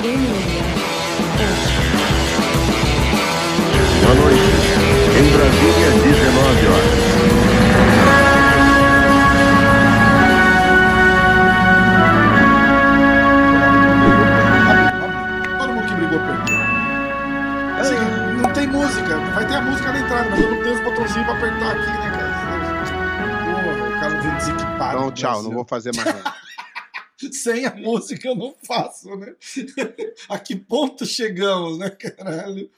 Boa noite. Em Brasília, 19 horas. Todo mundo que brigou perdeu. Assim, não tem música. Vai ter a música na entrada, mas eu não tenho os botãozinhos pra apertar aqui, né, cara? Porra, o cara desequipado. Então, tchau, não vou fazer mais nada. Sem a música eu não faço, né? a que ponto chegamos, né, caralho?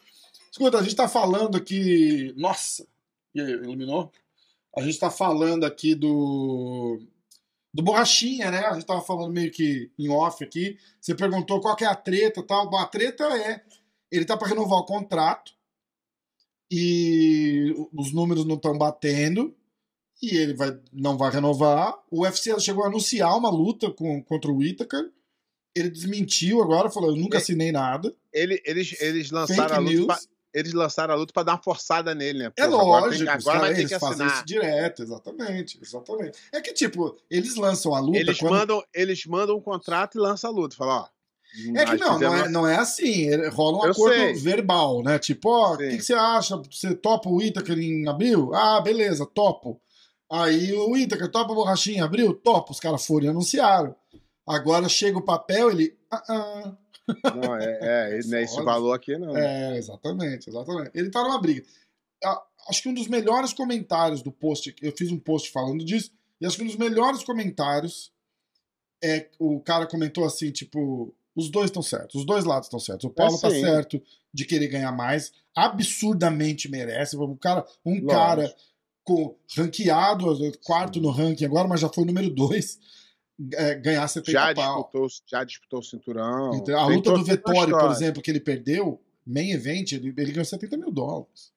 Escuta, a gente tá falando aqui. Nossa! E aí, iluminou? A gente tá falando aqui do. Do Borrachinha, né? A gente tava falando meio que em off aqui. Você perguntou qual que é a treta tal. A treta é. Ele tá para renovar o contrato. E os números não estão batendo. E ele vai, não vai renovar. O UFC chegou a anunciar uma luta com, contra o Whittaker. Ele desmentiu agora, falou: Eu nunca assinei nada. Ele- eles, eles lançaram Fake a luta. pra- eles lançaram a luta pra dar uma forçada nele, né? É Porra, agora lógico, tem- Agora, vai ter que fazem isso assinar. direto, exatamente, exatamente. É que, tipo, eles lançam a luta Eles quando... mandam, eles mandam um contrato e lançam a luta. Fala, ó. É que não, não é, não é assim, rola um Eu acordo sei. verbal, né? Tipo, ó, o que, que você acha? Você topa o Itaker em abril? Ah, beleza, topo. Aí o Itaker topa a borrachinha em abril? Topo. Os caras foram e anunciaram. Agora chega o papel, ele... Ah, ah. Não, é, é, não é esse Foda. valor aqui, não. É, exatamente, exatamente. Ele tá numa briga. Acho que um dos melhores comentários do post, eu fiz um post falando disso, e acho que um dos melhores comentários é o cara comentou assim, tipo, os dois estão certos, os dois lados estão certos. O Paulo tá sim. certo de querer ganhar mais, absurdamente merece. Um cara, um Lógico. cara com ranqueado, quarto no ranking agora, mas já foi número dois, é, ganhar 70 já, pau. disputou, já disputou o cinturão. Então, a luta do Vettori, por exemplo, que ele perdeu, main event, ele, ele ganhou 70 mil dólares.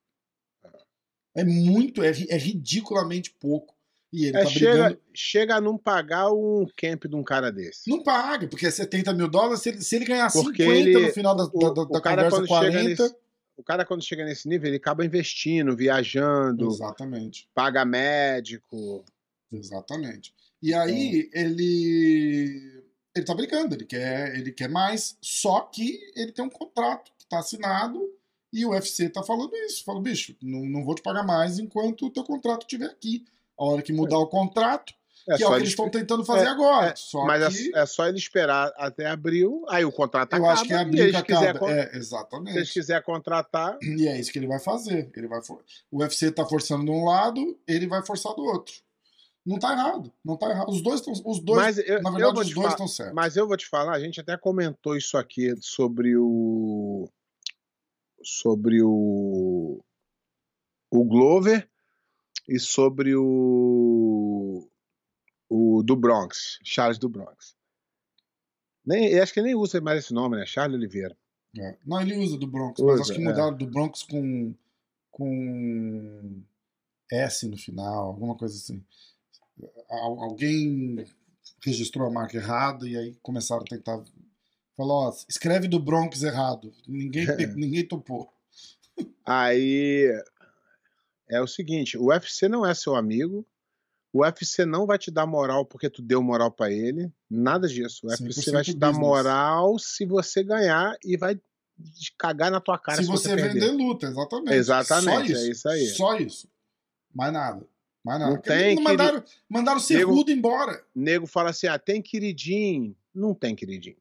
É muito, é, é ridiculamente pouco. E ele É, tá chega, brigando. chega a não pagar um camp de um cara desse. Não paga, porque é 70 mil dólares. Se ele, se ele ganhar Porque 50 ele- no final da, o- da, da- o cara conversa, quando chega 40. nesse- O cara, quando chega nesse nível, ele acaba investindo, viajando, Exatamente. paga médico. Exatamente. E aí ele ele tá brigando, ele quer, ele quer mais, só que ele tem um contrato que tá assinado e o UFC tá falando isso, fala, bicho, não, não vou te pagar mais enquanto o teu contrato estiver aqui. A hora que mudar o contrato, É que é o que eles- estão tentando fazer é, agora. é, mas que é, é só ele esperar até abril, aí o contrato eu acaba. acho que é abrir eles que acaba. con- É, Se eles exatamente. quiserem contratar, E é isso que ele vai fazer. Ele vai for... O UFC tá forçando de um lado, ele vai forçar do outro. Não tá errado. Não tá errado. Os dois estão. Os dois, mas eu, na eu verdade, os dois estão certos. mas eu vou te falar, a gente até comentou isso aqui sobre o sobre o o Glover e sobre o o do Bronx, Charles do Bronx. Nem, acho que nem usa mais esse nome, né? Charles Oliveira. É. Não, ele usa do Bronx, mas Usa, acho que é. mudaram do Bronx com, com S no final, alguma coisa assim. Al- alguém registrou a marca errada e aí começaram a tentar. Falou, ó, escreve do Bronx errado. Ninguém, ninguém topou. Aí é o seguinte, o UFC não é seu amigo. O UFC não vai te dar moral porque tu deu moral pra ele. Nada disso. O UFC vai te 100% dar business. moral se você ganhar e vai cagar na tua cara Se se, você perder. vender luta, exatamente. Exatamente, Só é isso aí. Só isso. Mais nada. Mais nada. Não Porque tem mandaram, mandaram o Diego- Cerrudo embora. Nego fala assim: ah, tem queridinho. Não tem queridinho.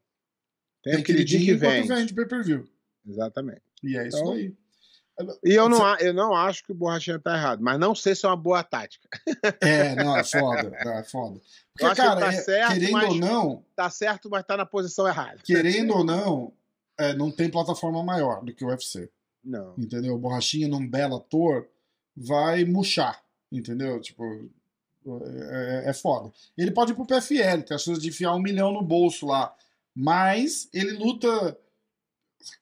Tem, Tem um queridinho que vende. vende pay-per-view. Exatamente. E é isso Então, aí. E eu não, Você- eu não acho que o Borrachinha tá errado, mas não sei se é uma boa tática. É, não, é foda. É foda. Porque, Eu acho que cara, tá é- certo, querendo ou não, Tá certo, mas tá na posição errada. querendo ou não, é, não tem plataforma maior do que o UFC. Não. Entendeu? O Borrachinha num belo ator vai murchar. Entendeu? Tipo, é, é foda. Ele pode ir pro PFL, tem a chance de enfiar um milhão no bolso lá. mas ele luta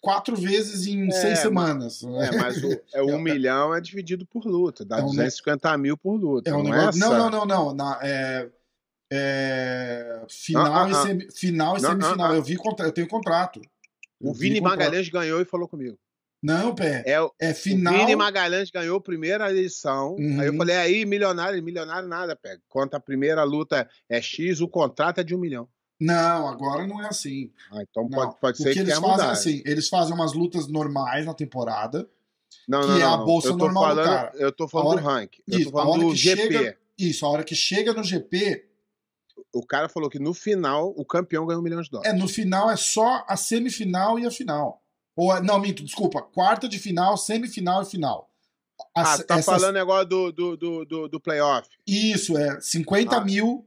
quatro vezes em É, seis mas- semanas. É, mas o, é um milhão é dividido por luta, dá É um ne- 250 mil por luta. É um não, negócio... é não, essa? não, não, não. Na, é, é, Final, Ah, ah, e, ah. semi- final e Não, semifinal. ah, ah. Eu vi contra... eu tenho contrato. Eu O vi Vini contrato. Magalhães ganhou e falou comigo. Não, pé. É, É final. o Vini Magalhães ganhou a primeira edição. Uhum. Aí eu falei, aí, milionário, milionário nada, pega. Quanto a primeira luta é X, o contrato é de um milhão. Não, agora não é assim. Ah, então Não. pode, pode o ser que que, eles fazem é mudado. assim, eles fazem umas lutas normais na temporada. Não, que não, é a bolsa eu normal do falando, cara. Eu tô falando hora- do ranking. Eu Isso, tô a falando hora do que GP. chega- Isso, a hora que chega no GP, O cara falou que no final o campeão ganhou um milhão de dólares. é no final é só a semifinal e a final. Ou a- não, minto, desculpa, quarta de final, semifinal e final. ah, As- tá essas- falando negócio do, do, do, do, do playoff. Isso, é 50 Ah. mil.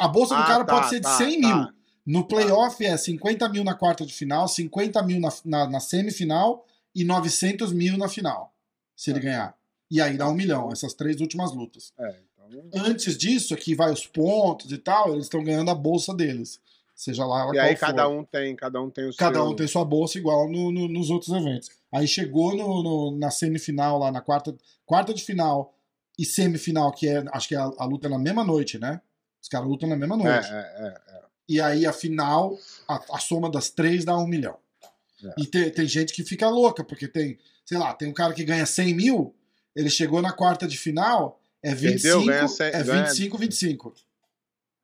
A bolsa do Ah, cara tá, pode ser de tá, 100 tá. mil. No playoff é 50 mil na quarta de final, 50 mil na, na, na semifinal e 900 mil na final, se ele É. ganhar. E aí dá um milhão, essas três últimas lutas. É, então... Antes disso, aqui vai os pontos e tal, eles estão ganhando a bolsa deles. Seja lá E aí for. cada um tem, cada um tem o Cada seu... um tem sua bolsa igual no- no- nos outros eventos. Aí chegou no- no- na semifinal, lá na quarta, quarta de final e semifinal, que é, acho que é a, a luta é na mesma noite, né? Os caras lutam na mesma É, noite. é, é. E aí a final, a, a soma das três dá um milhão. E tem, tem gente que fica louca, porque tem, sei lá, tem um cara que ganha 100 mil, ele chegou na quarta de final, é 25, ganha cem- é ganha- 25, 25.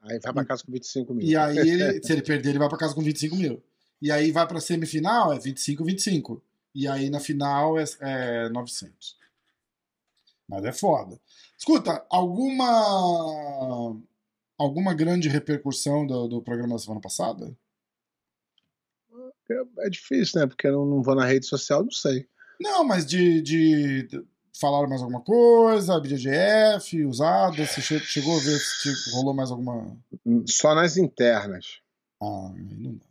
Aí vai pra casa com 25 mil. E aí, ele, se ele perder, ele vai pra casa com 25 mil. E aí vai pra semifinal, é 25, 25. E aí na final é, é 900. Mas é foda. Escuta, alguma alguma grande repercussão do, do programa da semana passada? É difícil, né? Porque eu não, não vou na rede social, não sei. Não, mas de, de, de falaram mais alguma coisa, BGF, usada, você chegou a ver se rolou mais alguma... Só nas internas. Ah, aí não dá.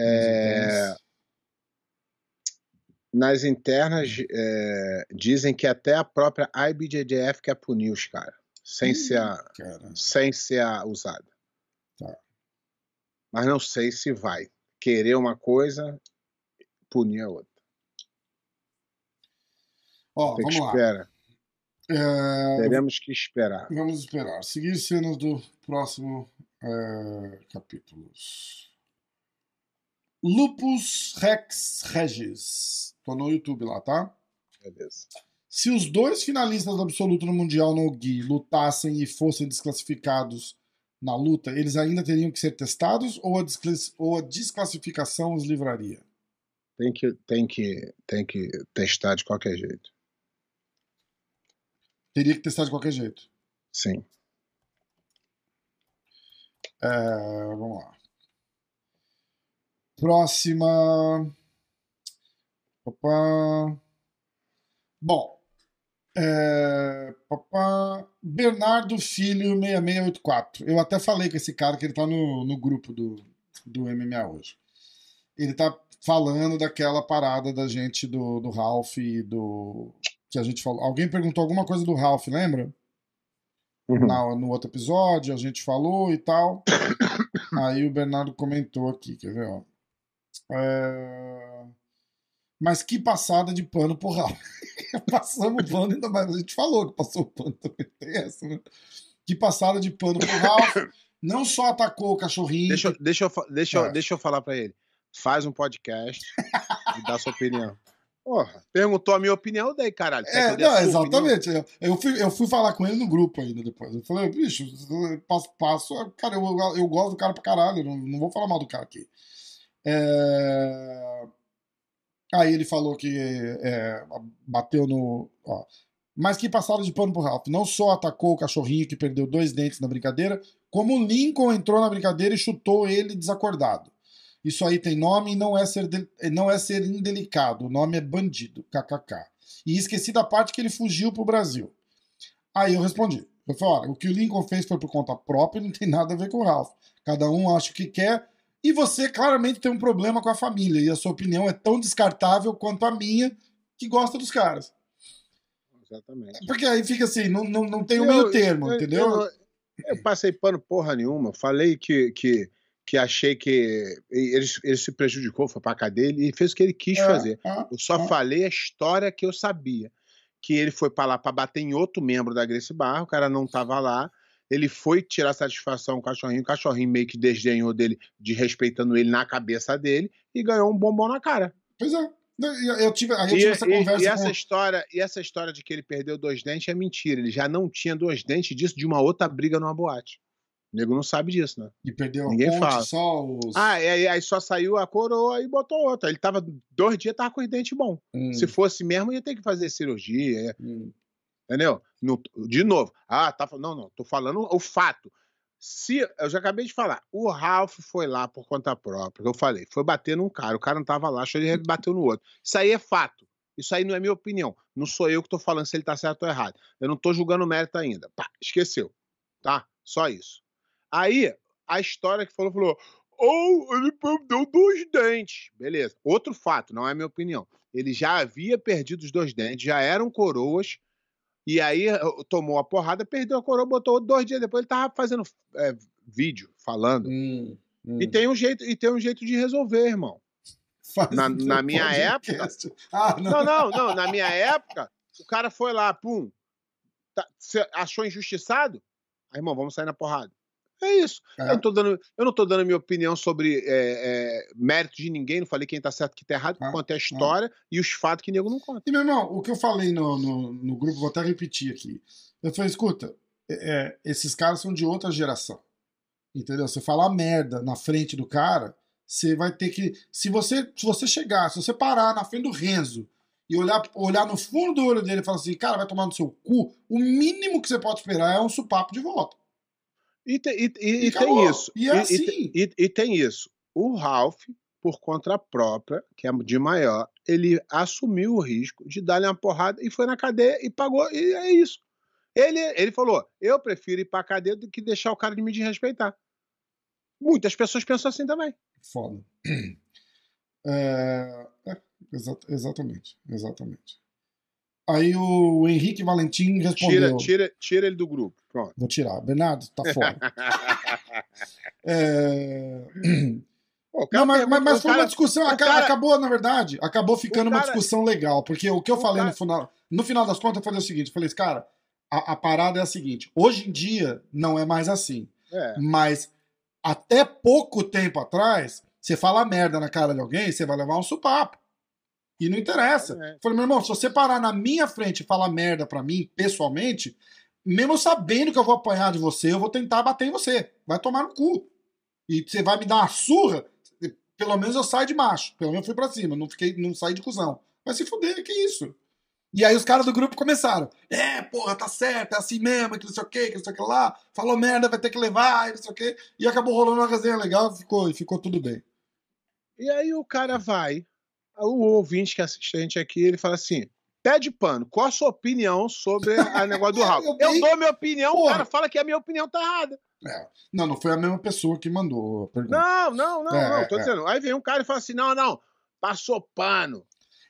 É, nas internas é, dizem que até a própria IBJJF quer punir os caras. Sem, ser a, Cara, sem ser usada. Tá. Mas não sei se vai. Querer uma coisa, punir a outra. ó, Tem vamos lá. esperar. É, Teremos que esperar. Vamos esperar. Seguir cenas do próximo é, capítulos. Lupus Rex Regis. Tô no YouTube lá, tá? Beleza. Se os dois finalistas do absoluto no Mundial no Gui lutassem e fossem desclassificados na luta, eles ainda teriam que ser testados ou a, desclass- ou a desclassificação os livraria? Tem que, tem, que, tem que testar de qualquer jeito. Teria que testar de qualquer jeito. Sim. É, vamos lá. Próxima. Papá. Bom. É, papá. Bernardo Filho 6684. Eu até falei com esse cara que ele tá no, no grupo do, do MMA hoje. Ele tá falando daquela parada da gente do, do Ralph e do. Que a gente falou. Alguém perguntou alguma coisa do Ralph, lembra? Uhum. na- no outro episódio, a gente falou e tal. Aí o Bernardo comentou aqui, quer ver, ó. É, Mas que passada de pano pro Ralph. Passamos pano, ainda mais. A gente falou que passou pano também. Tem essa, né? Que passada de pano pro Ralph. Não só atacou o cachorrinho. Deixa, eu- deixa, eu, deixa, eu- É. deixa eu falar pra ele. Faz um podcast e dá sua opinião. Porra, perguntou a minha opinião, daí, caralho. É, não, exatamente. Eu, eu fui, eu fui falar com ele no grupo ainda depois. Eu falei, bicho, passo, passo cara, eu, eu gosto do cara pra caralho, não, não vou falar mal do cara aqui. É, Aí ele falou que é, bateu no. Ó. Mas que passada de pano pro Ralph. Não só atacou o cachorrinho que perdeu dois dentes na brincadeira, como Lincoln entrou na brincadeira e chutou ele desacordado. Isso aí tem nome e não é ser, de- não é ser indelicado. O nome é bandido. KKK. E esqueci da parte que ele fugiu pro Brasil. Aí eu respondi. Eu falei, olha, o que o Lincoln fez foi por conta própria e não tem nada a ver com o Ralph. Cada um acha o que quer. E você claramente tem um problema com a família. E a sua opinião é tão descartável quanto a minha, que gosta dos caras. Exatamente. Porque aí fica assim, não, não, não tem um Eu- meio termo, eu- entendeu? Eu, eu passei pano porra nenhuma. Falei que, que, que achei que ele, ele se prejudicou, foi pra cadeia e fez o que ele quis É, fazer. é, Eu só é. falei a história que eu sabia. Que ele foi pra lá pra bater em outro membro da Grace Barra, o cara não tava lá. Ele foi tirar satisfação com o cachorrinho, o cachorrinho meio que desdenhou dele, de respeitando ele na cabeça dele, e ganhou um bombom na cara. Pois é. Eu tive, aí eu E, essa e- conversa e com... essa história, e essa história de que ele perdeu dois dentes é mentira. Ele já não tinha dois dentes disso de uma outra briga numa boate. O nego não sabe disso, né? E perdeu a Ninguém ponte, fala. só os... Ah, e aí, aí só saiu a coroa e botou outra. Ele tava dois dias, tava com os dentes bons. Hum, Se fosse mesmo, ia ter que fazer cirurgia, hum. Entendeu? No- de novo. Ah, tá. Não, não. Tô falando o fato. Se, eu já acabei de falar, o Ralph foi lá por conta própria, que eu falei, foi bater num cara, o cara não tava lá, achou ele bateu no outro. Isso aí é fato. Isso aí não é minha opinião. Não sou eu que tô falando se ele tá certo ou errado. Eu não tô julgando o mérito ainda. Pá, esqueceu. Tá? Só isso. Aí, a história que falou, falou, ou ele perdeu dois dentes. Beleza. Outro fato, não é minha opinião. Ele já havia perdido os dois dentes, já eram coroas, e aí eh, tomou a porrada, perdeu a coroa, botou dois dias depois, ele tava fazendo eh, vídeo, falando. Hum, hum. E tem um jeito, e tem um jeito de resolver, irmão. Faz na- na minha podcast. Ah, não. Não, não, não. Na minha época, o cara foi lá, pum. Tá, achou injustiçado? Aí, irmão, vamos sair na porrada. É isso. É. Eu, não tô dando, eu não tô dando a minha opinião sobre é, é, mérito de ninguém, não falei quem tá certo e quem tá errado, Ah, contei a história e os fatos que nego não conta. E, meu irmão, o que eu falei no, no, no grupo, vou até repetir aqui. Eu falei, escuta, é, é, esses caras são de outra geração. Entendeu? Você falar merda na frente do cara, você vai ter que. Se você, se você chegar, se você parar na frente do Renzo e olhar, olhar no fundo do olho dele e falar assim, cara, vai tomar no seu cu, o mínimo que você pode esperar é um supapo de volta. E, te- e- e- E tem isso. E é assim. e- tem isso. O Ralph, por conta própria, que é de maior, ele assumiu o risco de dar-lhe uma porrada e foi na cadeia e pagou. E é isso. Ele, ele falou: eu prefiro ir pra cadeia do que deixar o cara de me desrespeitar. Muitas pessoas pensam assim também. Foda. É, é, exa- exatamente, exatamente. Aí o Henrique Valentim respondeu. Tira, tira, tira ele do grupo. Pronto. Vou tirar. Bernardo, tá fora. É, Pô, cara Não, mas, mas, mas foi cara- uma discussão. cara- Acabou, na verdade, acabou ficando O uma cara- discussão legal. Porque o que eu O falei no cara- final, no final das contas, eu falei o seguinte: eu falei, cara, a, a parada é a seguinte. Hoje em dia não é mais assim. É. Mas até pouco tempo atrás, você fala merda na cara de alguém, você vai levar um supapo. E não interessa. É. Eu Falei, meu irmão, se você parar na minha frente e falar merda pra mim, pessoalmente, mesmo sabendo que eu vou apanhar de você, eu vou tentar bater em você. Vai tomar no cu. E você vai me dar uma surra, pelo menos eu saio de macho. Pelo menos eu fui pra cima, não fiquei, não saí de cuzão. Vai se fuder, que isso? E aí os caras do grupo começaram. É, porra, tá certo, é assim mesmo, que não sei o que, que não sei o que lá. Falou merda, vai ter que levar, e não sei o que. E acabou rolando uma resenha legal e ficou, e ficou tudo bem. E aí o cara vai, o ouvinte que assiste a gente aqui, ele fala assim: pede pano, qual a sua opinião sobre a negócio do Ralph? Eu Eu, dou minha opinião, o Porra. cara fala que a minha opinião tá errada. Não, não foi a mesma pessoa que mandou a pergunta. Não, não, não, É, não, tô é. dizendo. Aí vem um cara e fala assim: não, não, passou pano.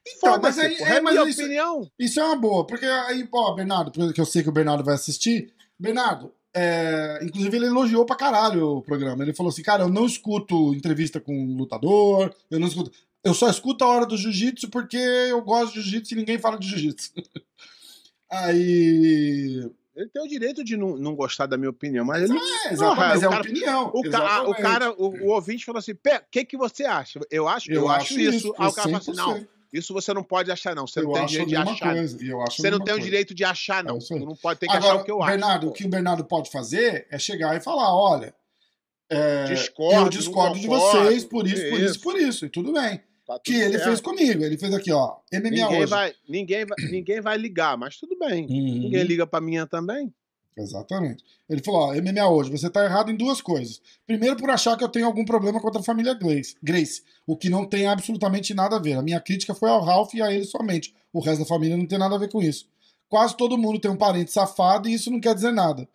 Então, mas aí, porra, é, é mas minha isso, opinião. isso é uma boa, porque aí, pô, Bernardo, que eu sei que o Bernardo vai assistir. Bernardo, é, inclusive ele elogiou pra caralho o programa. Ele falou assim, cara, eu não escuto entrevista com lutador, eu não escuto. Eu só escuto a hora do jiu-jitsu porque eu gosto de jiu-jitsu e ninguém fala de jiu-jitsu. Aí. Ele tem o direito de não, não gostar da minha opinião, mas ele. É, exatamente, mas o é cara- opinião. O, ca- o cara, o, o ouvinte falou assim: o que, que você acha? Eu acho, eu, acho isso. Aí o cara fala assim: não, 100%. isso você não pode achar, não. Você não eu tem acho direito de achar. coisa. eu acho Você não tem o direito de achar, não. É. Tu não pode ter que achar Agora, o que eu acho. Bernardo, o que o Bernardo pode fazer é chegar e falar: olha, é, Discordo, eu não discordo de vocês por isso, por Isso. por isso, e tudo bem. Tá Que ele certo. fez comigo. Ele fez aqui, ó, MMA Ninguém hoje. vai, ninguém, vai, ninguém vai ligar, mas tudo bem. Uhum. Ninguém liga pra minha também. Exatamente. Ele falou: ó, MMA hoje, você tá errado em duas coisas. Primeiro, por achar que eu tenho algum problema contra a família Grace, Grace, o que não tem absolutamente nada a ver. A minha crítica foi ao Ralph e a ele somente. O resto da família não tem nada a ver com isso. Quase todo mundo tem um parente safado e isso não quer dizer nada.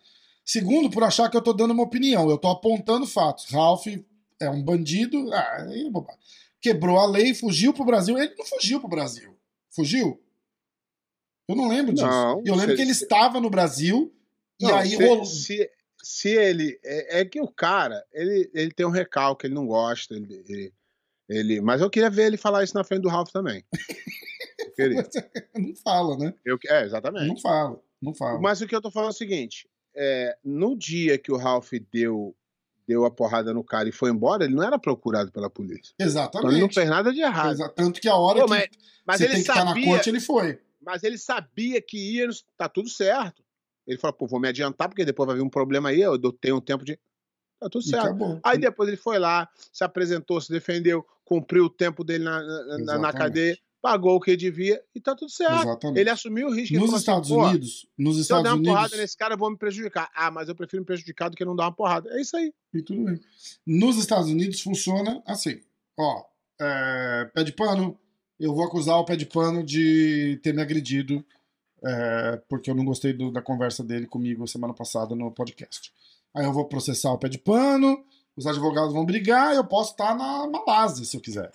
Segundo, por achar que eu tô dando uma opinião. Eu tô apontando fatos. Ralph é um bandido. Ah, é bobagem. Quebrou a lei, fugiu pro Brasil. Ele não fugiu pro Brasil. Fugiu? Eu não lembro disso. Não, eu lembro se- que ele estava no Brasil e Não, aí se, rolou. se, se ele. É, é que o cara, ele, ele tem um recalque, ele não gosta, ele, ele, ele- Mas eu queria ver ele falar isso na frente do Ralph também. Não fala, né? Eu, é, exatamente. Não fala, não fala. Mas o que eu tô falando é o seguinte: é, no dia que o Ralph deu, deu a porrada no cara e foi embora, ele não era procurado pela polícia. Então ele Exatamente. não fez nada de errado. Exa- Tanto que a hora Pô, que mas, mas você ele tem que estar na sabia, corte, ele foi. mas ele sabia que ia, tá tudo certo. Ele falou, pô, vou me adiantar, porque depois vai vir um problema aí, eu tenho um tempo de. Tá tudo certo. Aí depois ele foi lá, se apresentou, se defendeu, cumpriu o tempo dele na, na- na, Exatamente. cadeia, pagou o que devia e tá tudo certo. Exatamente. Ele assumiu o risco. Nos falou Estados assim, Unidos, nos Se eu Estados der uma Unidos, porrada nesse cara, eu vou me prejudicar. Ah, mas eu prefiro me prejudicar do que não dar uma porrada. É isso aí. e tudo bem. Nos Estados Unidos funciona assim. Ó, é, pé de pano, eu vou acusar o pé de pano de ter me agredido é, porque eu não gostei do- da conversa dele comigo semana passada no podcast. Aí eu vou processar o pé de pano, os advogados vão brigar, eu posso estar na Malásia se eu quiser.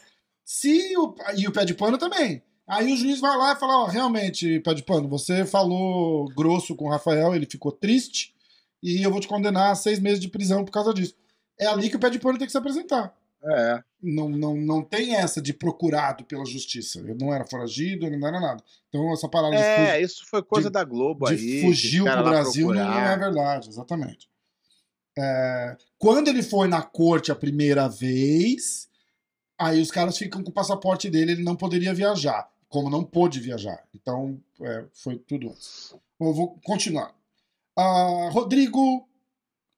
Se o, e o pé de pano também. Aí o juiz vai lá e fala: ó, realmente, pé de pano, você falou grosso com o Rafael, ele ficou triste e eu vou te condenar a seis meses de prisão por causa disso. É ali que o pé de pano tem que se apresentar. É. Não, não, não tem essa de procurado pela justiça. Eu não era foragido, eu não era nada. Então, essa parada de, É, isso foi coisa de- da Globo de aí. fugiu pro Brasil não, não é verdade, exatamente. É, quando ele foi na corte a primeira vez, aí os caras ficam com o passaporte dele, ele não poderia viajar, como não pôde viajar. Então, é, foi tudo antes. Eu vou continuar. Ah, Rodrigo.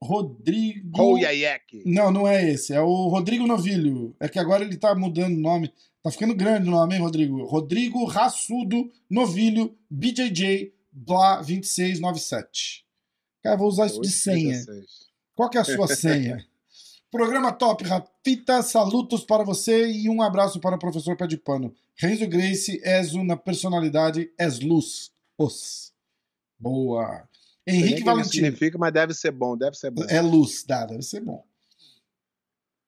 Rodrigo. Hoyayek. Não, não é esse. É o Rodrigo Novilho. É que agora ele tá mudando o nome. Tá ficando grande o nome, hein, Rodrigo? Rodrigo Raçudo Novilho BJJ Blá 2697. Cara, vou usar isso de senha. 16. Qual que é a sua senha? Programa top, Rafita, salutos para você e um abraço para o professor Pé de Pano. Renzo Grace, Ezo na personalidade, és luz. Os. Boa. Henrique Valentino. significa, mas deve ser bom, deve ser bom. É luz, dá, deve ser bom.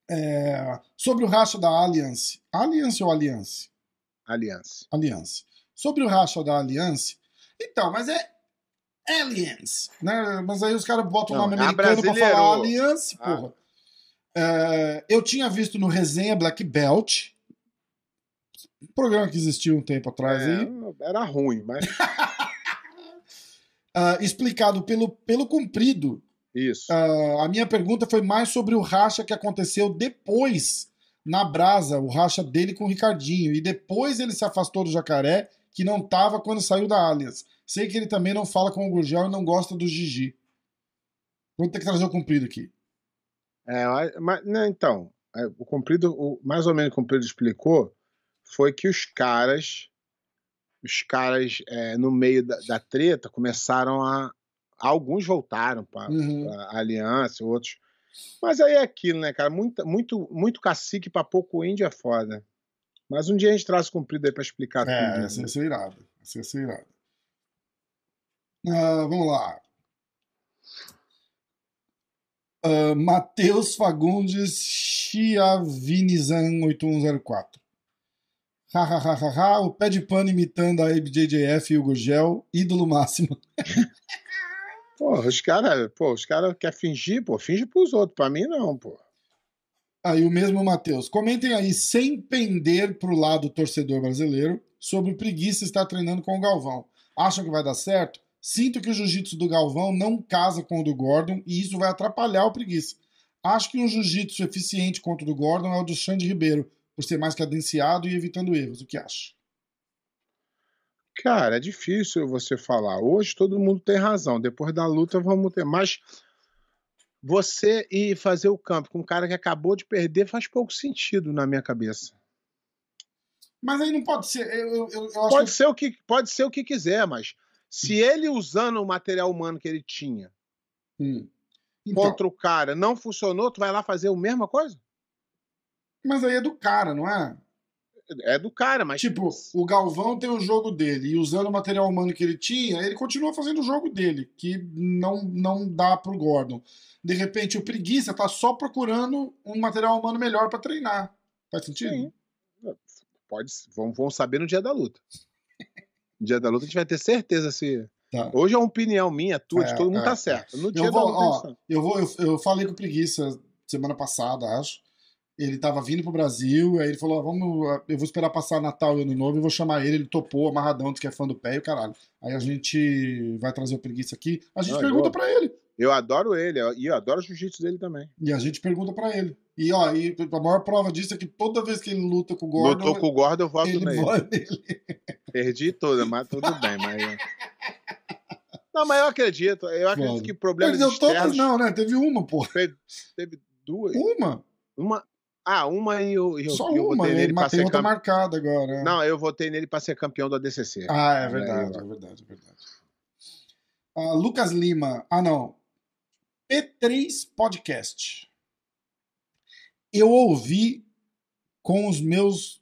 É, sobre o racha da Alliance. Alliance ou Alliance? Aliança. Alliance. Sobre o racha da Alliance. Então, mas é Alliance, né? Mas aí os caras botam o nome é americano pra falar. Alliance, Ah. É, eu tinha visto no Resenha Black Belt, um programa que existiu um tempo atrás aí, É, era ruim, mas ah, explicado pelo, pelo comprido isso. Ah, a minha pergunta foi mais sobre o racha que aconteceu depois na Brasa, o racha dele com o Ricardinho. E depois ele se afastou do jacaré, que não tava quando saiu da Alias. Sei que ele também não fala com o Gurgel e não gosta do Gigi. Vamos ter que trazer o comprido aqui. É, mas, né, então, é, o comprido, o, mais ou menos o comprido explicou, foi que os caras, os caras é, no meio da, da treta começaram a, alguns voltaram para Uhum. a aliança, outros. Mas aí é aquilo, né, cara? Muito, muito, muito cacique para pouco índio é foda. Mas um dia a gente traz o comprido aí para explicar É, tudo. né? essa ia ser irado. Ia ser irado. Ah, vamos lá. Ah, Matheus Fagundes Chiavinizan 8104. Hahaha, o pé de pano imitando a ABJJF e o Gurgel, ídolo máximo. Pô, os caras, pô, os caras querem fingir, pô, finge pros outros. Pra mim, não, pô. Aí o mesmo Matheus. Comentem aí, sem pender pro lado torcedor brasileiro, sobre o preguiça estar treinando com o Galvão. Acham que vai dar certo? Sinto que o jiu-jitsu do Galvão não casa com o do Gordon e isso vai atrapalhar o preguiça. Acho que um jiu-jitsu eficiente contra o do Gordon é o do Xande Ribeiro, por ser mais cadenciado e evitando erros. O que acha? Cara, é difícil você falar. Hoje todo mundo tem razão. Depois da luta vamos ter. Mas você ir fazer o campo com um cara que acabou de perder faz pouco sentido na minha cabeça. Mas aí não pode ser. Eu, eu, eu Pode que... ser o que pode ser o que quiser, mas se ele usando o material humano que ele tinha Hum. Então, contra o cara não funcionou, tu vai lá fazer a mesma coisa? Mas aí é do cara, não é? É do cara, mas Tipo, o Galvão tem o jogo dele e usando o material humano que ele tinha, ele continua fazendo o jogo dele, que não, não dá pro Gordon. De repente, o preguiça tá só procurando um material humano melhor pra treinar. Faz sentido? Sim. pode, vão, vão saber no dia da luta. Dia da luta a gente vai ter certeza se Tá. Hoje é uma opinião minha, tua, de É, todo mundo é, tá certo. No dia Eu vou, da ó, manutenção. eu vou, eu, eu falei com o Preguiça semana passada, acho. Ele tava vindo pro Brasil, aí ele falou: ó, vamos, eu vou esperar passar Natal e Ano Novo e vou chamar ele. Ele topou, amarradão, disse que é fã do pé e o caralho. Aí a gente vai trazer o Preguiça aqui. A gente Não, pergunta eu- pra ele. Eu adoro ele, e eu adoro o jiu-jitsu dele também. E a gente pergunta pra ele. E ó, e a maior prova disso é que toda vez que ele luta com o Gordon, Lutou com o Gordon, eu voto ele nele. Perdi toda, mas tudo bem. Mas... Não, mas eu acredito. Eu acredito Foda. que problemas Perdeu todas, externos... não, né? Teve uma, pô. Teve duas. Uma? Uma... Ah, uma e eu, eu, Só eu uma. votei Ele nele pra tem ser outra campeão. marcada agora. né? Não, eu votei nele pra ser campeão do ADCC. Ah, é É, verdade, eu- é verdade, é verdade. Ah, Lucas Lima. Ah, não. P3 Podcast. Eu ouvi com os meus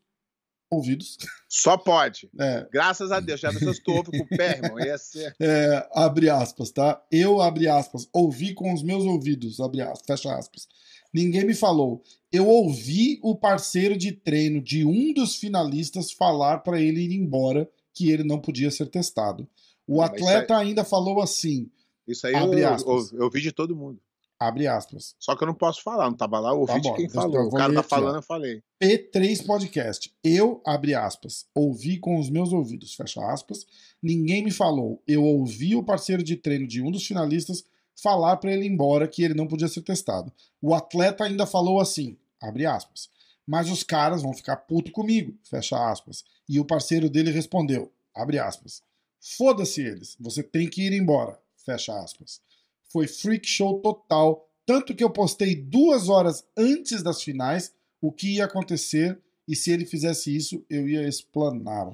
ouvidos. Só pode. É, Graças a Deus. Já pensou se tu ouve com o pé, irmão? Ia ser... é, abre aspas, tá? Eu, abre aspas, ouvi com os meus ouvidos, abre aspas, fecha aspas. Ninguém me falou. Eu ouvi o parceiro de treino de um dos finalistas falar pra ele ir embora que ele não podia ser testado. O atleta ainda falou assim, Isso aí Abre eu, eu, eu vi de todo mundo. abre aspas. Só que eu não posso falar, não tava lá, eu ouvi Tá de bom, quem deixa eu- falou. O cara tá falando, eu falei. P3 Podcast. Eu, abre aspas, ouvi com os meus ouvidos, fecha aspas. Ninguém me falou. Eu ouvi o parceiro de treino de um dos finalistas falar pra ele ir embora que ele não podia ser testado. O atleta ainda falou assim, abre aspas. Mas os caras vão ficar puto comigo, fecha aspas. E o parceiro dele respondeu, abre aspas. Foda-se eles, você tem que ir embora, fecha aspas. Foi freak show total, tanto que eu postei duas horas antes das finais o que ia acontecer e se ele fizesse isso, eu ia explanar.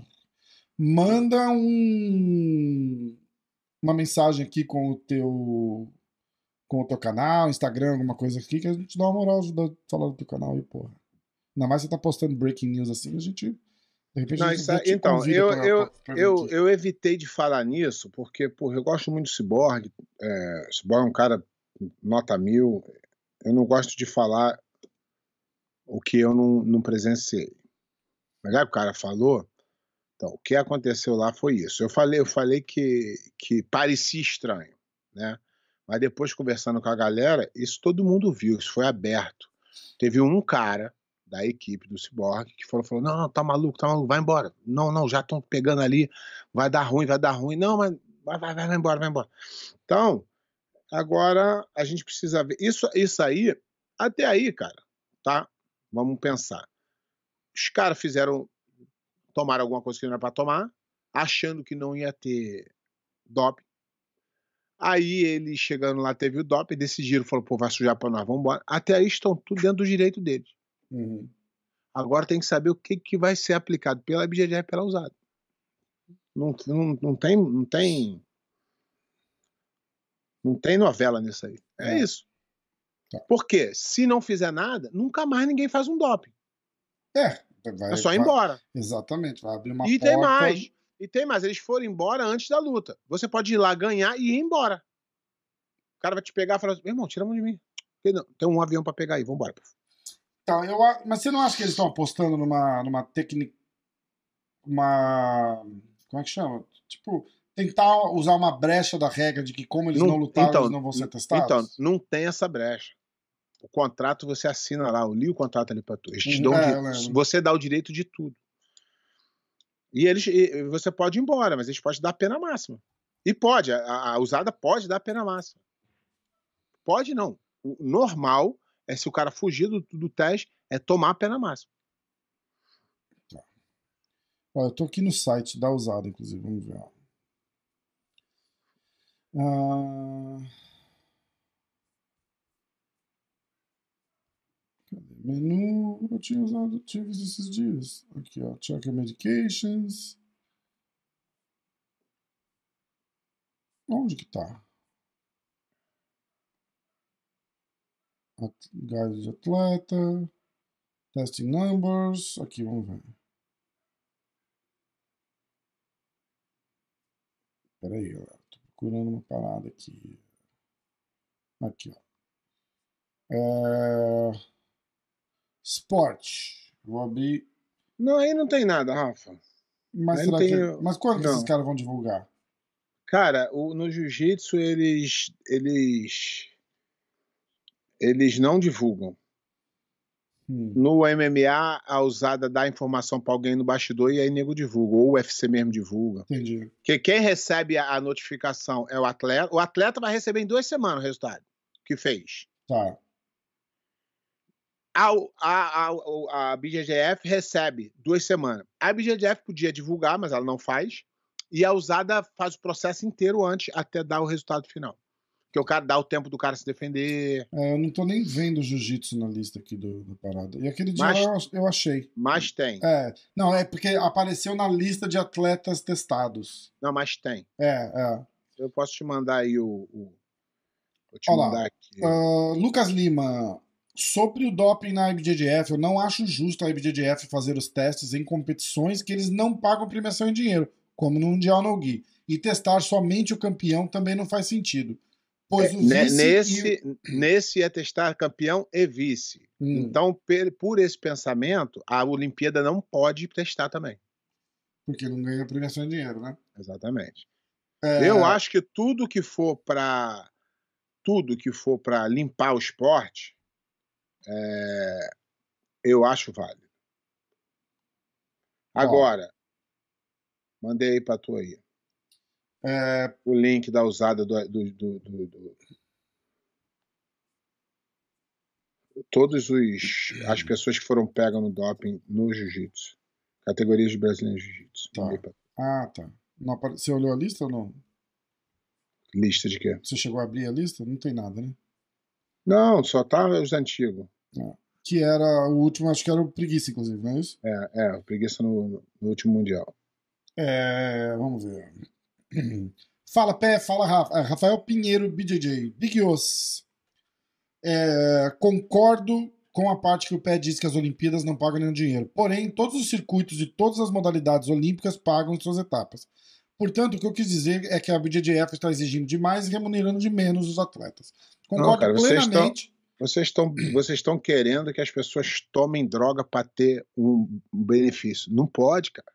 Manda um uma mensagem aqui com o teu com o teu canal, Instagram, alguma coisa aqui que a gente dá uma moral ajuda a falar do teu canal aí, porra. Ainda mais você tá postando breaking news assim, a gente Não, isso aí- então, eu, pra- eu, pra eu, eu evitei de falar nisso, porque, porra, eu gosto muito do Cyborg. É, Cyborg é um cara nota mil. Eu não gosto de falar o que eu não, não presenciei. Legal? O cara falou. Então, o que aconteceu lá foi isso. Eu falei, eu falei que, que parecia estranho, né? Mas depois, conversando com a galera, isso todo mundo viu, isso foi aberto. Teve um cara da equipe do Cyborg que falou, falou: não, não, tá maluco, tá maluco, vai embora. Não, não, já estão pegando ali, vai dar ruim, vai dar ruim. Não, mas vai, vai, vai, vai embora, vai embora. Então, agora a gente precisa ver. Isso, isso aí, até aí, cara, tá? Vamos pensar. Os caras fizeram, tomaram alguma coisa que não era pra tomar, achando que não ia ter doping. Aí eles chegando lá, teve o doping, decidiram, falou, pô, vai sujar pra nós, vamos embora. Até aí estão tudo dentro do direito deles. Uhum. Agora tem que saber o que, que vai ser aplicado pela IBGE e pela usada. Não, não, não tem. Não tem. Não tem novela nisso aí. É, É. isso. Tá. Porque se não fizer nada, nunca mais ninguém faz um doping. É, vai, É só ir vai- embora. Exatamente, vai abrir uma e porta. tem mais. E tem mais. Eles foram embora antes da luta. Você pode ir lá ganhar e ir embora. O cara vai te pegar e falar assim: meu irmão, tira a mão de mim. Tem- não, Tem um avião pra pegar aí, vambora. Então, eu, mas você não acha que eles estão apostando numa, numa técnica. Uma. Como é que chama? Tipo, tentar usar uma brecha da regra de que, como eles não, Não- lutaram, então, eles não vão ser testados? Então, não tem essa brecha. O contrato você assina lá, eu li o contrato ali pra tu. Eles te Uhum, dão é, lembro. você dá o direito de tudo. E eles, e você pode ir embora, mas eles podem dar a pena máxima. E pode, a, a usada pode dar a pena máxima. Pode não. O normal é se o cara fugir do, do teste, é tomar a pena máxima. Olha, eu tô aqui no site da usada, inclusive, vamos ver. Ah, Cadê? Menu. Eu tinha usado, visto esses dias. Aqui, ó. Check medications. Onde que tá? Guide de atleta. Testing numbers. Aqui, vamos ver. Peraí, galera. Tô procurando uma parada aqui. Aqui, ó. É... Esporte. Vou abrir. Não, aí não tem nada, Rafa. Mas, Aí será tem que... Mas quando que esses não. caras vão divulgar? Cara, o- no jiu-jitsu eles, eles, eles não divulgam. Hum. No MMA, a usada dá informação pra alguém no bastidor e aí nego divulga. Ou o UFC mesmo divulga. Entendi. Porque quem recebe a, notificação é o atleta. O atleta vai receber em duas semanas o resultado que fez. Tá. A, a, a, a BJJF recebe duas semanas. A BJJF podia divulgar, mas ela não faz. E a usada faz o processo inteiro antes até dar o resultado final. Porque o cara dá o tempo do cara se defender. É, eu não tô nem vendo jiu-jitsu na lista aqui do, da parada. E aquele dia Mas- eu, eu achei. Mas tem. É, não, é porque apareceu na lista de atletas testados. Não, mas tem. É, é. Eu posso te mandar aí o. o- Vou te Olha lá. mandar aqui. Ah, Lucas Lima, sobre o doping na IBJJF, eu não acho justo a IBJJF fazer os testes em competições que eles não pagam premiação em dinheiro, como no Mundial No Gi. E testar somente o campeão também não faz sentido. Pois o Ne- vice nesse, nesse é testar campeão e vice. e Hum, Então, por esse pensamento, a Olimpíada não pode testar também. porque não ganha premiação em dinheiro, né? Exatamente. É, Eu acho que tudo que for para tudo que for para limpar o esporte, é, eu acho válido. Agora, mandei aí para tu aí é, o link da usada do, do, do- do- do- todos os as pessoas que foram pegas no doping no jiu-jitsu, categorias de brasileiro jiu-jitsu. Tá. Ah, tá. Não Você olhou a lista ou não? Lista de quê? Você chegou a abrir a lista? Não tem nada, né? Não, só tá os antigos. Que era o último, acho que era o Preguiça, inclusive, não é isso? É, é, preguiça no, no último mundial. É, vamos ver. Fala, Pé, fala, Rafa. É, Rafael Pinheiro, BJJ. Big Os. É, concordo com a parte que o Pé disse que as Olimpíadas não pagam nenhum dinheiro. Porém, todos os circuitos de todas as modalidades olímpicas pagam suas etapas. Portanto, o que eu quis dizer é que a BJJF está exigindo demais e remunerando de menos os atletas. Concordo cara, vocês estão- plenamente. Vocês estão vocês estão querendo que as pessoas tomem droga para ter um benefício. Não pode, cara.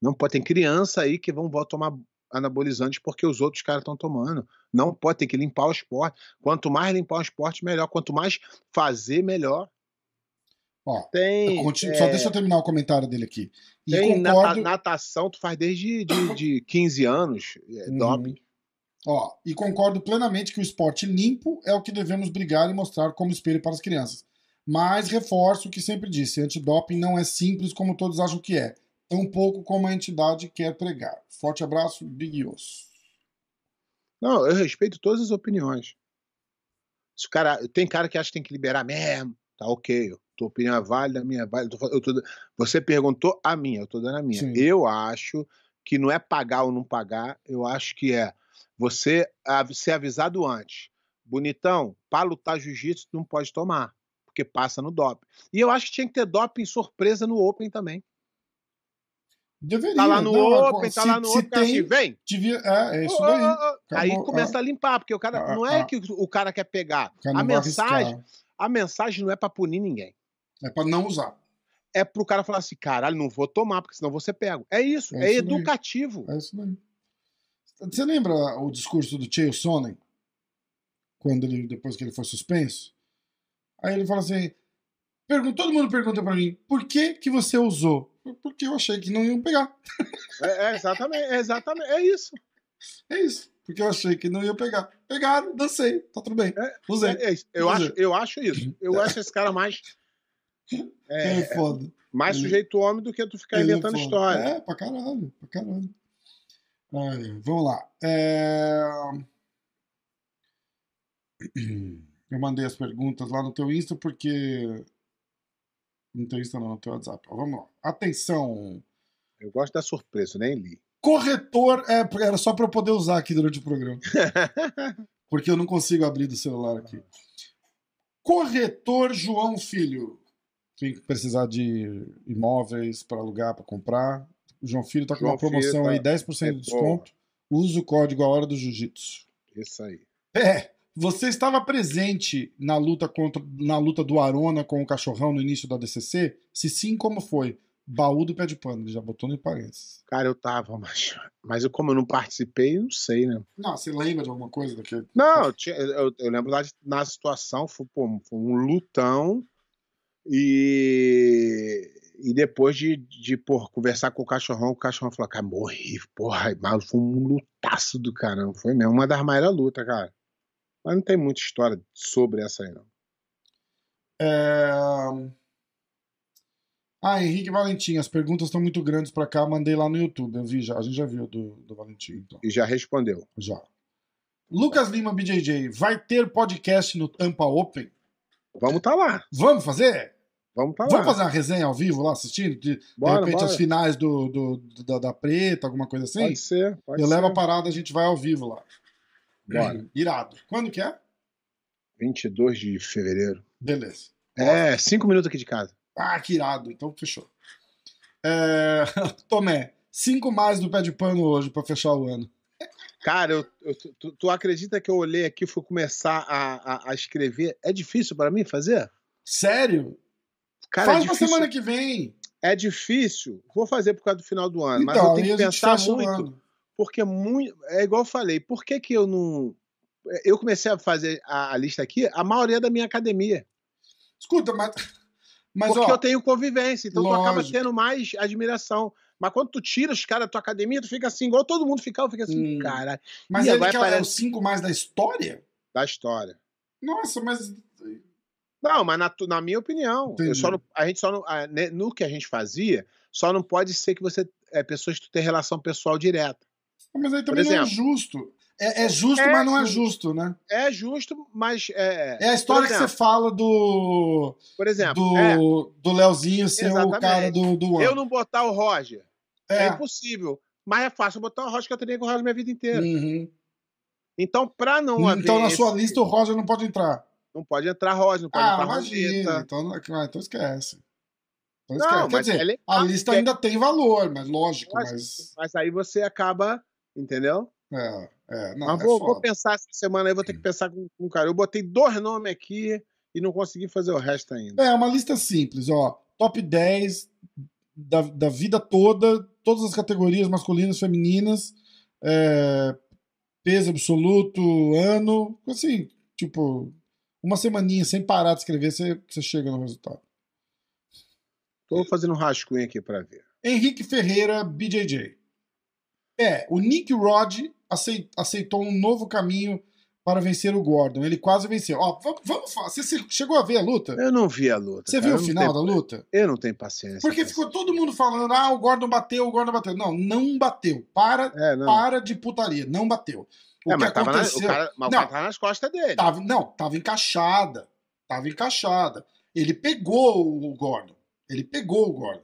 Não pode. Tem criança aí que vão, vão tomar anabolizantes porque os outros caras estão tomando. Não pode ter que limpar o esporte. Quanto mais limpar o esporte, melhor. Quanto mais fazer, melhor. Ó, Tem. continuo- é, Só deixa eu terminar o comentário dele aqui. E tem concordo. natação, tu faz desde de, de 15 anos. É, Uhum. doping. Ó, e concordo plenamente que o esporte limpo é o que devemos brigar e mostrar como espelho para as crianças. Mas reforço o que sempre disse: antidoping não é simples como todos acham que é, tão pouco como a entidade quer pregar. Forte abraço, Big Os. Não, eu respeito todas as opiniões. Se o cara, tem cara que acha que tem que liberar mesmo, tá ok. Tua opinião é válida, a minha é válida. eu tô eu tô- você perguntou a minha, eu tô dando a minha. Sim. Eu acho que não é pagar ou não pagar, eu acho que é você ser avisado antes. Bonitão, para lutar jiu-jitsu não pode tomar, porque passa no doping. E eu acho que tinha que ter doping surpresa no Open também. Deveria. Tá lá no não, Open, tá se- lá no Open, tem, assim, vem, devia. É, é isso Ô, daí. Aí começa a limpar, porque o cara Ah, não é ah. que o cara quer pegar. Cara A mensagem, arriscar. a mensagem não é pra punir ninguém. É pra não usar. É pro cara falar assim, caralho, não vou tomar, porque senão você pega. É isso, É é, isso daí. educativo. É isso daí. Você lembra o discurso do Chael Sonnen? Quando ele, depois que ele foi suspenso? Aí ele fala assim: todo mundo pergunta pra mim, por que que você usou? Porque eu achei que não iam pegar. É, é exatamente, é exatamente, é isso. É isso. Porque eu achei que não iam pegar. Pegaram, dancei, tá tudo bem. É, Usei. É, é. Eu, Quer acho, eu acho isso. Eu acho esse cara mais. É, foda. mais sujeito homem do que tu ficar Ele inventando história. É, pra caralho, pra caralho. Vamos lá. Eu mandei as perguntas lá no teu Insta porque. Teu Insta não, no teu WhatsApp. Ó, Vamos lá. Atenção. Eu gosto da surpresa, nem li. Corretor. É, era só pra eu poder usar aqui durante o programa. Porque eu não consigo abrir do celular aqui. Corretor João Filho. Quem precisar de imóveis para alugar, para comprar. O João Filho tá com João uma promoção Filho aí, tá- 10% é de desconto. Usa o código A Hora do Jiu-Jitsu. Isso aí. É, você estava presente na luta contra na luta do Arona com o cachorrão no início da DCC? Se sim, como foi? Baú do pé de pano, ele já botou no parênteses. Cara, eu tava, mas, mas eu, como eu não participei, não sei, né? Não, você lembra de alguma coisa daquele? Não, eu, tinha- eu- eu lembro lá de- na situação, foi, pô, foi um lutão e, e depois de, de pô, conversar com o cachorrão, o cachorrão falou, cara, morri, porra, mas foi um lutaço do caramba, foi mesmo, uma das maiores lutas, cara. Mas não tem muita história sobre essa aí, não. É... Ah, Henrique Valentim, as perguntas estão muito grandes pra cá, mandei lá no YouTube, eu vi já, a gente já viu do, do Valentim, então, E já respondeu. já. Lucas Lima BJJ, vai ter podcast no Tampa Open? Vamos tá lá, Vamos fazer? vamos tá Vamos lá. fazer uma resenha ao vivo lá, assistindo? De, de Bora, repente bora. as finais do, do- do- da, da Preta, alguma coisa assim? Pode ser, pode eu ser. levo a parada, a gente vai ao vivo lá. Bora. Irado. Quando que é? 22 de fevereiro. Beleza. É, cinco minutos aqui de casa. Ah, que irado. Então fechou. É... Tomé, cinco mais do pé de pano hoje pra fechar o ano. Cara, eu, eu- tu, tu acredita que eu olhei aqui e fui começar a, a, a escrever? É difícil pra mim fazer? Sério? Cara, Faz é pra difícil. semana que vem. É difícil. Vou fazer por causa do final do ano, mas então, eu tenho aí que pensar muito. Porque muito. É igual eu falei, por que, que eu não. Eu comecei a fazer a, a lista aqui, a maioria da minha academia. Escuta, mas. Mas, porque ó, eu tenho convivência, então tu acaba lógico. tendo mais admiração. Mas quando tu tira os caras da tua academia, tu fica assim, igual todo mundo fica, eu fico assim, Hum. caralho, mas ele agora que é os cinco mais da história? da história. Nossa, mas. Não, mas na, na minha opinião, não- a gente só não, né, no que a gente fazia, só não pode ser que você é pessoas que tu tem relação pessoal direta. Mas aí também não é exemplo. justo. É, é justo, É mas não é justo. né? É justo, mas é, É a história por que exemplo, você fala do. por exemplo, Do, é, do Leozinho ser o Exatamente. cara do, do eu não botar o Roger é. É. impossível, mas é fácil botar o Roger que eu treinei com o Roger minha vida inteira. Uhum. Então, pra não haver Então, na sua esse- lista, o Roger não pode entrar. não pode entrar Roger, não pode Ah, entrar imagina. Então, ah, então esquece. Então Não, esquece. Quer mas dizer, é a lista ainda tem valor, mas lógico, mas. Mas aí você acaba, entendeu? É, é, não, Mas é vou, vou foda. pensar essa semana aí, vou ter que pensar com, com o cara. Eu botei dois nomes aqui e não consegui fazer o resto ainda. É, uma lista simples, ó. Top 10 da, da vida toda, todas as categorias masculinas, femininas, é, peso absoluto, ano, assim, tipo, uma semaninha sem parar de escrever, você, você chega no resultado. Tô fazendo um rascunho aqui pra ver. Henrique Ferreira, BJJ. É, o Nick Rod acei- aceitou um novo caminho para vencer o Gordon. Ele quase venceu. Ó, vamos, vamos falar. Você chegou a ver a luta? Eu não vi a luta. Você cara, viu o final tenho- da luta? Eu não tenho paciência. Porque pra ficou todo mundo falando, ah, o Gordon bateu, o Gordon bateu. Não, não bateu. Para, É, não. para de putaria. Não bateu. O é, que tava na, o aconteceu... cara, mas o Não. cara tava nas costas dele. Tava, não, tava encaixada. Tava encaixada. Ele pegou o Gordon. Ele pegou o Gordon.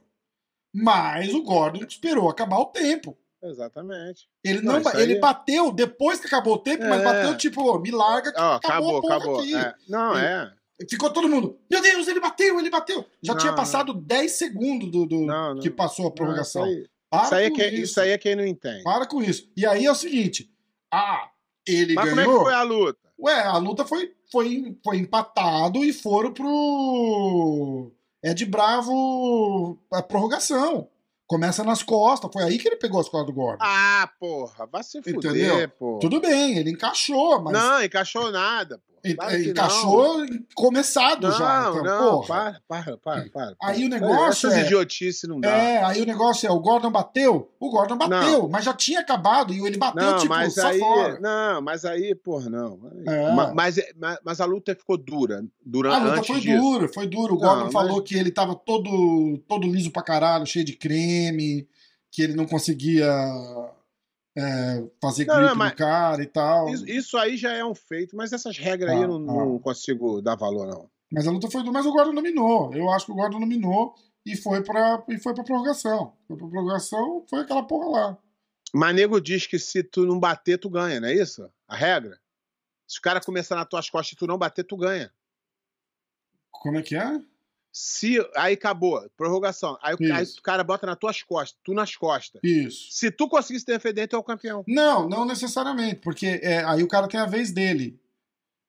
Mas o Gordon esperou acabar o tempo. Exatamente. Ele Não, não, ele aí- bateu depois que acabou o tempo, mas É. bateu tipo, me larga que Ó, acabou, acabou, acabou. aqui. É. Não, é. Ficou todo mundo, meu Deus, ele bateu, ele bateu. Já Não, tinha não. passado 10 segundos do, do- Não, não. que passou a prorrogação. Não, isso aí, Para isso, aí é que, isso. isso aí é quem não entende. Para com isso. E aí é o seguinte, ah, ele Mas como é ganhou. que foi a luta? Ué, a luta foi, foi, foi empatado e foram pro Ed Bravo a prorrogação. Começa nas costas, foi aí que ele pegou as costas do Gordon. Ah, porra, vai se fuder, Entendeu? pô. Tudo bem, ele encaixou, mas Não, encaixou nada, pô. Claro que encaixou começado não. já. Não, Então, não, porra. para, para, para, para. Aí o negócio Essas é- idiotices não dá. É, aí o negócio é, o Gordon bateu? O Gordon bateu, mas já tinha acabado e ele bateu, Não, tipo, mas aí, fora. não, mas aí, porra, não. É. Ma- Mas, mas, mas a luta ficou dura. Durante, A luta foi disso. dura, foi duro. O Não, Gordon mas- falou que ele tava todo, todo liso pra caralho, cheio de creme, que ele não conseguia é, fazer Não, grip não, no cara e tal. Isso, isso aí já é um feito, mas essas regras aí Ah, eu não, ah. não consigo dar valor, não. Mas a luta foi mas o Gordon dominou. Eu acho que o Gordon dominou e foi pra, e foi pra prorrogação. Foi pra prorrogação, foi aquela porra lá. Mas nego diz que se tu não bater, tu ganha, não é isso? A regra? Se o cara começar nas tuas costas e tu não bater, tu ganha. Como é que é? Se aí acabou, prorrogação. Aí, o- aí o cara bota nas tuas costas, tu nas costas. Isso. Se tu conseguir se defender, tu é o campeão. Não, não necessariamente, porque é, aí o cara tem a vez dele.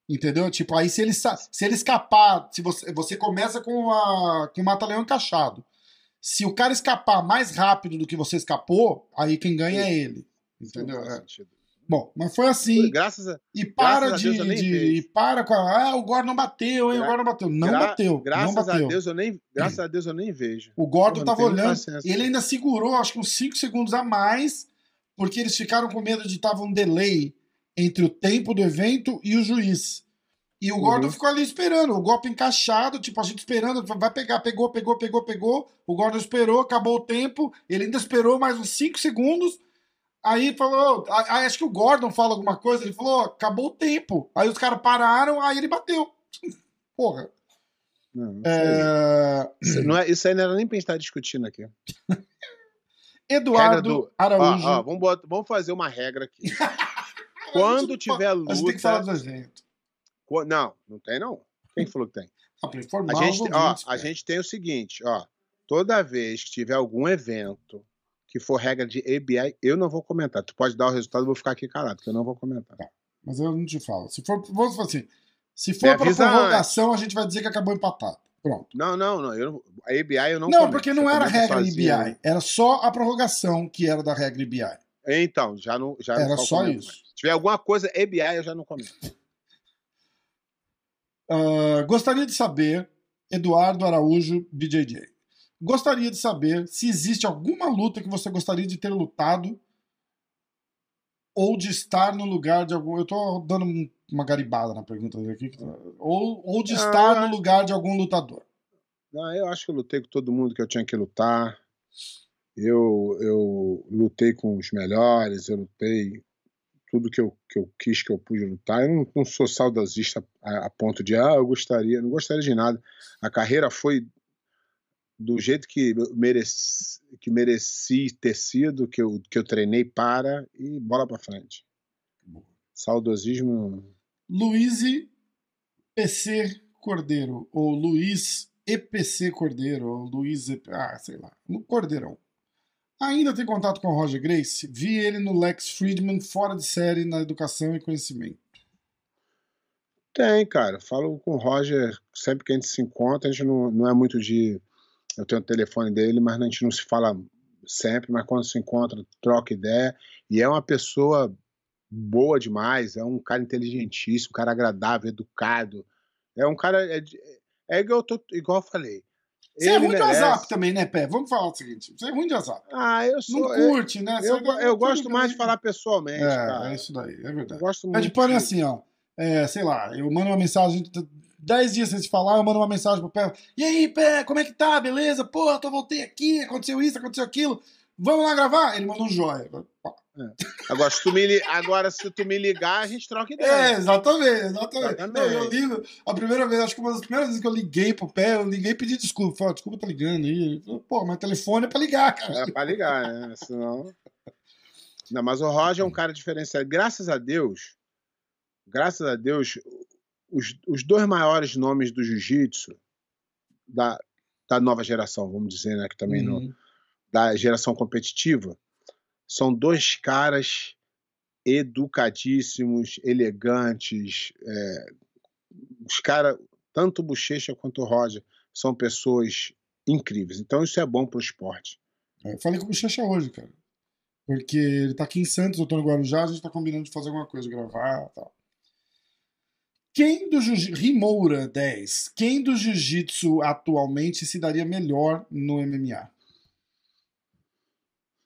Entendeu? Tipo, aí se ele, se ele escapar, se você, você começa com, a, com o mata-leão encaixado. Se o cara escapar mais rápido do que você escapou, aí quem ganha é ele. Entendeu? É. Bom, mas foi assim. Graças a, E para graças de, Deus de- e para com a, ah, o Gordon bateu, hein? O Gra- Gordon bateu. Não gra- bateu. graças não bateu. a Deus eu nem, graças a Deus eu nem vejo. O Gordon Porra, tava olhando. Ele ainda segurou, acho que uns 5 segundos a mais, porque eles ficaram com medo de tava um delay entre o tempo do evento e o juiz. E o Gordon Uhum. ficou ali esperando, o golpe encaixado, tipo, a gente esperando, vai pegar, pegou, pegou, pegou, pegou. O Gordon esperou, acabou o tempo, ele ainda esperou mais uns 5 segundos. Aí falou, acho que o Gordon fala alguma coisa, ele falou, acabou o tempo. Aí os caras pararam, aí ele bateu. Porra. Não, isso, aí, É... isso não é- isso aí não era nem pra gente estar discutindo aqui. Eduardo do- Araújo. ó, vamos, bota- vamos fazer uma regra aqui. Quando tiver A gente tem que falar luta. do evento. Não, não tem não. Quem falou que tem? Ah, A gente, ó, a gente tem o seguinte, ó. Toda vez que tiver algum evento que for regra de ABI, eu não vou comentar. Tu pode dar o resultado, eu vou ficar aqui calado, porque eu não vou comentar. Mas eu não te falo. Se for, vamos falar assim, se for avisa prorrogação, a gente vai dizer que acabou empatado. Pronto. Não, não, não. Eu, a ABI eu não Não, comento. porque não era comenta regra sozinho. IBI. Era só a prorrogação que era da regra IBI. Então, já não. Já Era não só comento isso. Se tiver alguma coisa ABI, eu já não comento. Ah, gostaria de saber, Eduardo Araújo, BJJ. Gostaria de saber se existe alguma luta que você gostaria de ter lutado ou de estar no lugar de algum. Eu tô dando um- uma garibada na pergunta dele aqui. Ou, ou de Ah, estar eu no lugar de algum lutador. Não, eu acho que eu lutei com todo mundo que eu tinha que lutar. Eu, eu lutei com os melhores, eu lutei tudo que eu, que eu quis que eu pude lutar. Eu não, não sou saudosista a, a ponto de, ah, eu gostaria, não gostaria de nada. A carreira foi do jeito que mereci, que mereci ter sido, que eu, que eu treinei para e bola para frente. Saudosismo. Luiz PC Cordeiro, ou Luiz EPC Cordeiro, ou Luiz EP, ah, sei lá, no Cordeirão. Ainda tem contato com o Roger Grace? Vi ele no Lex Friedman fora de série na educação e conhecimento. Tem, cara. Falo com o Roger sempre que a gente se encontra. A gente não, não é muito de. Eu tenho o telefone dele, mas a gente não se fala sempre. Mas quando se encontra, troca ideia. E é uma pessoa boa demais. É um cara inteligentíssimo, um cara agradável, educado. É um cara. É, de- é igual, eu tô, igual eu falei. Você é ruim de merece- WhatsApp também, né, Pé? Vamos falar o seguinte: você é ruim de WhatsApp. Ah, eu Não sou. eu, curte, né? Você eu, go- eu tudo gosto mais de falar pessoalmente, É, cara. é isso daí, é Eu verdade. gosto É muito. de pôr de- assim, ó. É, sei lá, eu mando uma mensagem, dez dias sem se falar, eu mando uma mensagem pro Pé. E aí, Pé, como é que tá? Beleza? Eu tô, voltei aqui, aconteceu isso, aconteceu aquilo. Vamos lá gravar? Ele mandou um joia. Pá. Agora, se tu me, agora, se tu me ligar, a gente troca ideia. É, exatamente, exatamente. Exatamente. Não, eu ligo, a primeira vez, acho que uma das primeiras vezes que eu liguei pro Pé, eu liguei e pedi desculpa. Falei, desculpa, tá ligando aí. Pô, mas telefone é pra ligar, cara. É pra ligar, né? Senão. Não, mas o Roger é um cara diferenciado. Graças a Deus, graças a Deus, os, os dois maiores nomes do jiu-jitsu da, da nova geração, vamos dizer, né? Que também Uhum. da geração competitiva, são dois caras educadíssimos, elegantes. é, os caras, tanto o Bochecha quanto o Roger, são pessoas incríveis. Então isso é bom pro esporte. É, Eu falei com o Bochecha hoje, cara. Porque ele tá aqui em Santos, eu tô no Guarujá, a gente tá combinando de fazer alguma coisa, gravar e tal. Quem do jiu Rimoura 10, quem do jiu-jitsu atualmente se daria melhor no MMA?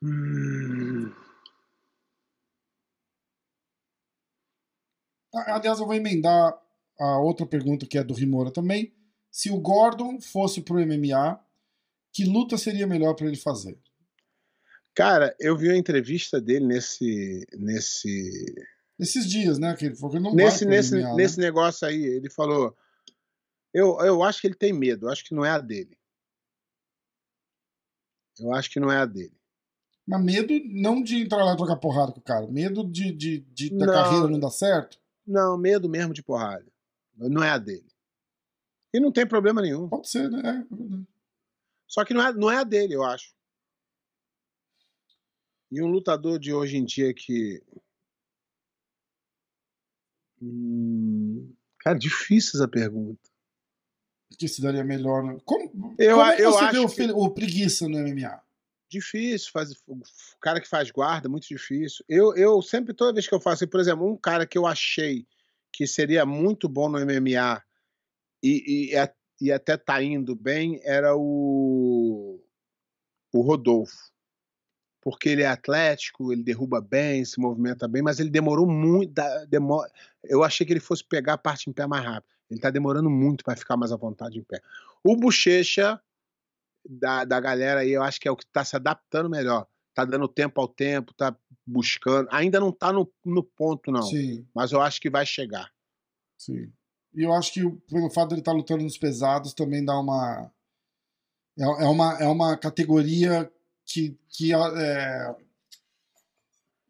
Hum, Ah, Aliás, eu vou emendar a outra pergunta que é do Rimoura também. Se o Gordon fosse pro MMA, que luta seria melhor pra ele fazer? Cara, eu vi a entrevista dele nesse nesse Nesses dias, né? Que ele falou que não nesse vai nesse, né? nesse negócio aí. Ele falou, eu, eu acho que ele tem medo. Eu acho que não é a dele. Eu acho que não é a dele. Mas medo não de entrar lá e trocar porrada com o cara. Medo de, de, de- da Não. carreira não dar certo. Não, medo mesmo de porrada. Não é a dele. E não tem problema nenhum. Pode ser, né? É, é. Só que não é, não é a dele, eu acho. E um lutador de hoje em dia que. Hum, Cara, difícil essa pergunta. que se daria melhor. né? Como, Eu- como é que eu você acho vê o, que- Fili- o preguiça no MMA? Difícil, faz, o cara que faz guarda, muito difícil. Eu, eu sempre, toda vez que eu faço, por exemplo, um cara que eu achei que seria muito bom no MMA e, e, e até tá indo bem era o, o Rodolfo. Porque ele é atlético, ele derruba bem, se movimenta bem, mas ele demorou muito. eu achei que ele fosse pegar a parte em pé mais rápido. Ele tá demorando muito para ficar mais à vontade em pé. O Bochecha, da, da galera aí, eu acho que é o que tá se adaptando melhor. Tá dando tempo ao tempo, tá buscando. Ainda não tá no, no ponto, não. Sim, Mas eu acho que vai chegar. sim. E eu acho que pelo fato dele estar lutando nos pesados também dá uma. É, é uma, é uma categoria que, que, é,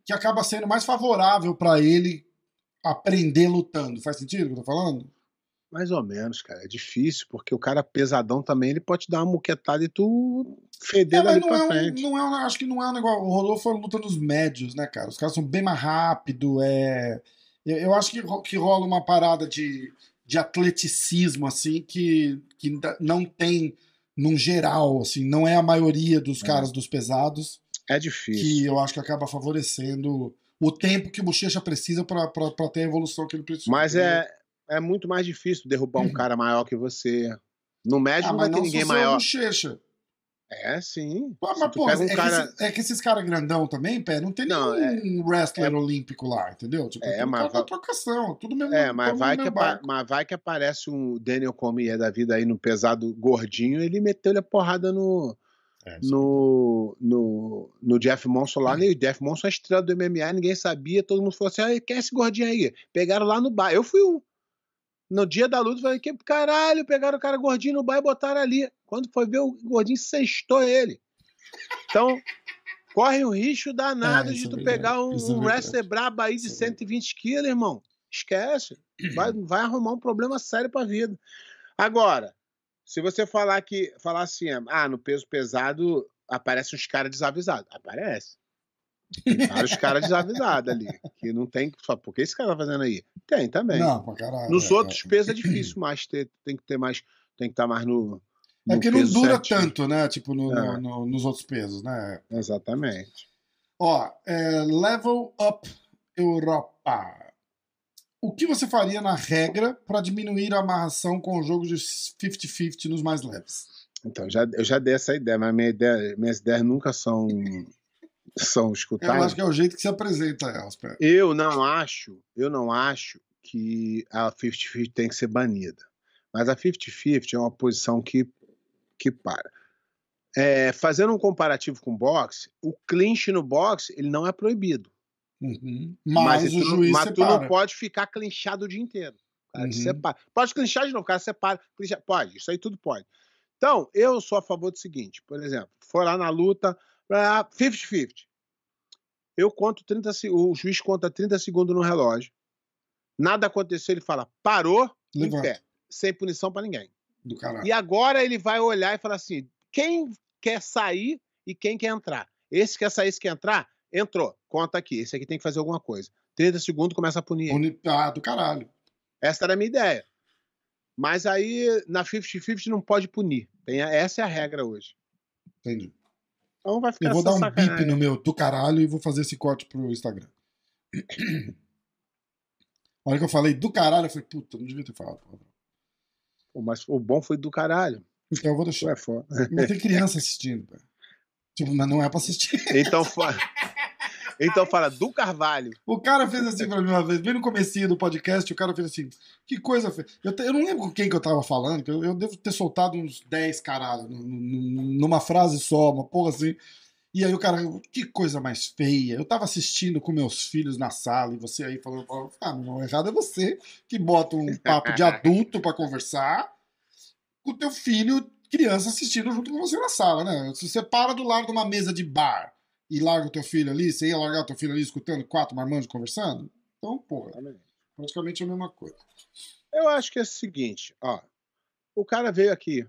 que acaba sendo mais favorável para ele aprender lutando. Faz sentido o que eu tô falando? Mais ou menos, cara. É difícil, porque o cara pesadão também, ele pode te dar uma muquetada e tu feder É, não pra é, um, frente. não é um- acho que não é um negócio. O Rodolfo foi luta nos médios, né, cara? Os caras são bem mais rápido. É, eu, eu acho que, que rola uma parada de, de atleticismo, assim, que, que não tem num geral, assim, não é a maioria dos É. caras dos pesados, É difícil. que eu acho que acaba favorecendo o tempo que o Bochecha precisa pra ter a evolução que ele precisa. Mas é, é muito mais difícil derrubar um cara maior que você. No médio Ah, não vai ter ninguém é maior. Bochecha. É, sim. Pô, mas, pô, um é, cara- que esse- é que esses caras grandão também, pé, não tem Não, nenhum wrestler olímpico lá, entendeu? Tipo, É, mas vai- trocação, tudo mesmo. É, mas vai, que apa- mas vai que aparece um Daniel Cormier da vida aí no pesado gordinho, ele meteu-lhe a porrada no, É, no, no, no Jeff Monson lá, e o Jeff Monson é estrela do MMA, ninguém sabia, todo mundo falou assim, ah, quem é esse gordinho aí? Pegaram lá no bar, eu fui um. No dia da luta, eu falei, que caralho, pegaram o cara gordinho no bar e botaram ali. Quando foi ver, o gordinho cestou ele. Então, corre um risco danado É, de é tu verdade, pegar um, é um verdade. wrestler brabo aí de Isso é verdade. 120 quilos, irmão. Esquece. Vai, vai arrumar um problema sério pra vida. Agora, se você falar que falar assim, ah, no peso pesado aparecem uns caras desavisados. Aparece. Tem vários caras desavisados ali. Que não tem. Só, por que esse cara tá fazendo aí? Tem também. Não, pra caralho. Nos é, outros pesos é difícil mais ter. Tem que ter mais. Tem que estar mais no. É, é no porque não peso dura certinho. tanto, né? Tipo, no- no- É. no- nos outros pesos, né? Exatamente. Ó, é, Level Up Europa. O que você faria na regra para diminuir a amarração com o jogo de 50-50 nos mais leves? Então, já, eu já dei essa ideia, mas minha ideia, minhas ideias nunca são, são Eu escutadas. acho que é o jeito que se apresenta elas. Eu não acho, eu não acho que a 50-50 tem que ser banida. Mas a 50-50 é uma posição que, que para. É, fazendo um comparativo com o boxe, o clinch no boxe ele não é proibido. Uhum. Mas, tu o não- juiz mas tu não pode ficar clinchado o dia inteiro. O cara Uhum. separa. Pode clinchar de novo, o cara separa. clincha- Pode, isso aí tudo pode. Então, eu sou a favor do seguinte, por exemplo, for lá na luta, ah, 50-50. Eu conto 30 se- o juiz conta 30 segundos no relógio. Nada aconteceu, ele fala, parou, em Levanta. pé, sem punição pra ninguém. Do caralho. E agora ele vai olhar e falar assim: quem quer sair e quem quer entrar? Esse quer sair, esse quer entrar? Entrou, conta aqui. Esse aqui tem que fazer alguma coisa. 30 segundos começa a punir. Uni- Ah, do caralho. Essa era a minha ideia. Mas aí na 50-50 não pode punir. Tem a- essa é a regra hoje. Entendi. Então vai ficar Eu vou dar um bip no meu do caralho e vou fazer esse corte pro Instagram. A hora que eu falei do caralho, eu falei, puta, não devia ter falado. Pô, Mas o bom foi do caralho. Então eu vou deixar. é foda. Mas tem criança assistindo, cara. Tipo, mas não é pra assistir. Então, então fala do Carvalho. O cara fez assim pra mim uma vez, bem no comecinho do podcast, o cara fez assim, que coisa feia. Eu, te- eu não lembro com quem que eu tava falando, que eu, eu devo ter soltado uns 10 caralho nu- nu- numa frase só, uma porra assim. E aí o cara, que coisa mais feia. Eu tava assistindo com meus filhos na sala e você aí falando, ah, meu irmão, errado é você que bota um papo de adulto pra conversar com o teu filho, criança, assistindo junto com você na sala, né? Se você para do lado de uma mesa de bar e larga o teu filho ali, você ia largar o teu filho ali escutando quatro marmanjos conversando? Então, porra, praticamente a mesma coisa. Eu acho que é o seguinte, ó. O cara veio aqui,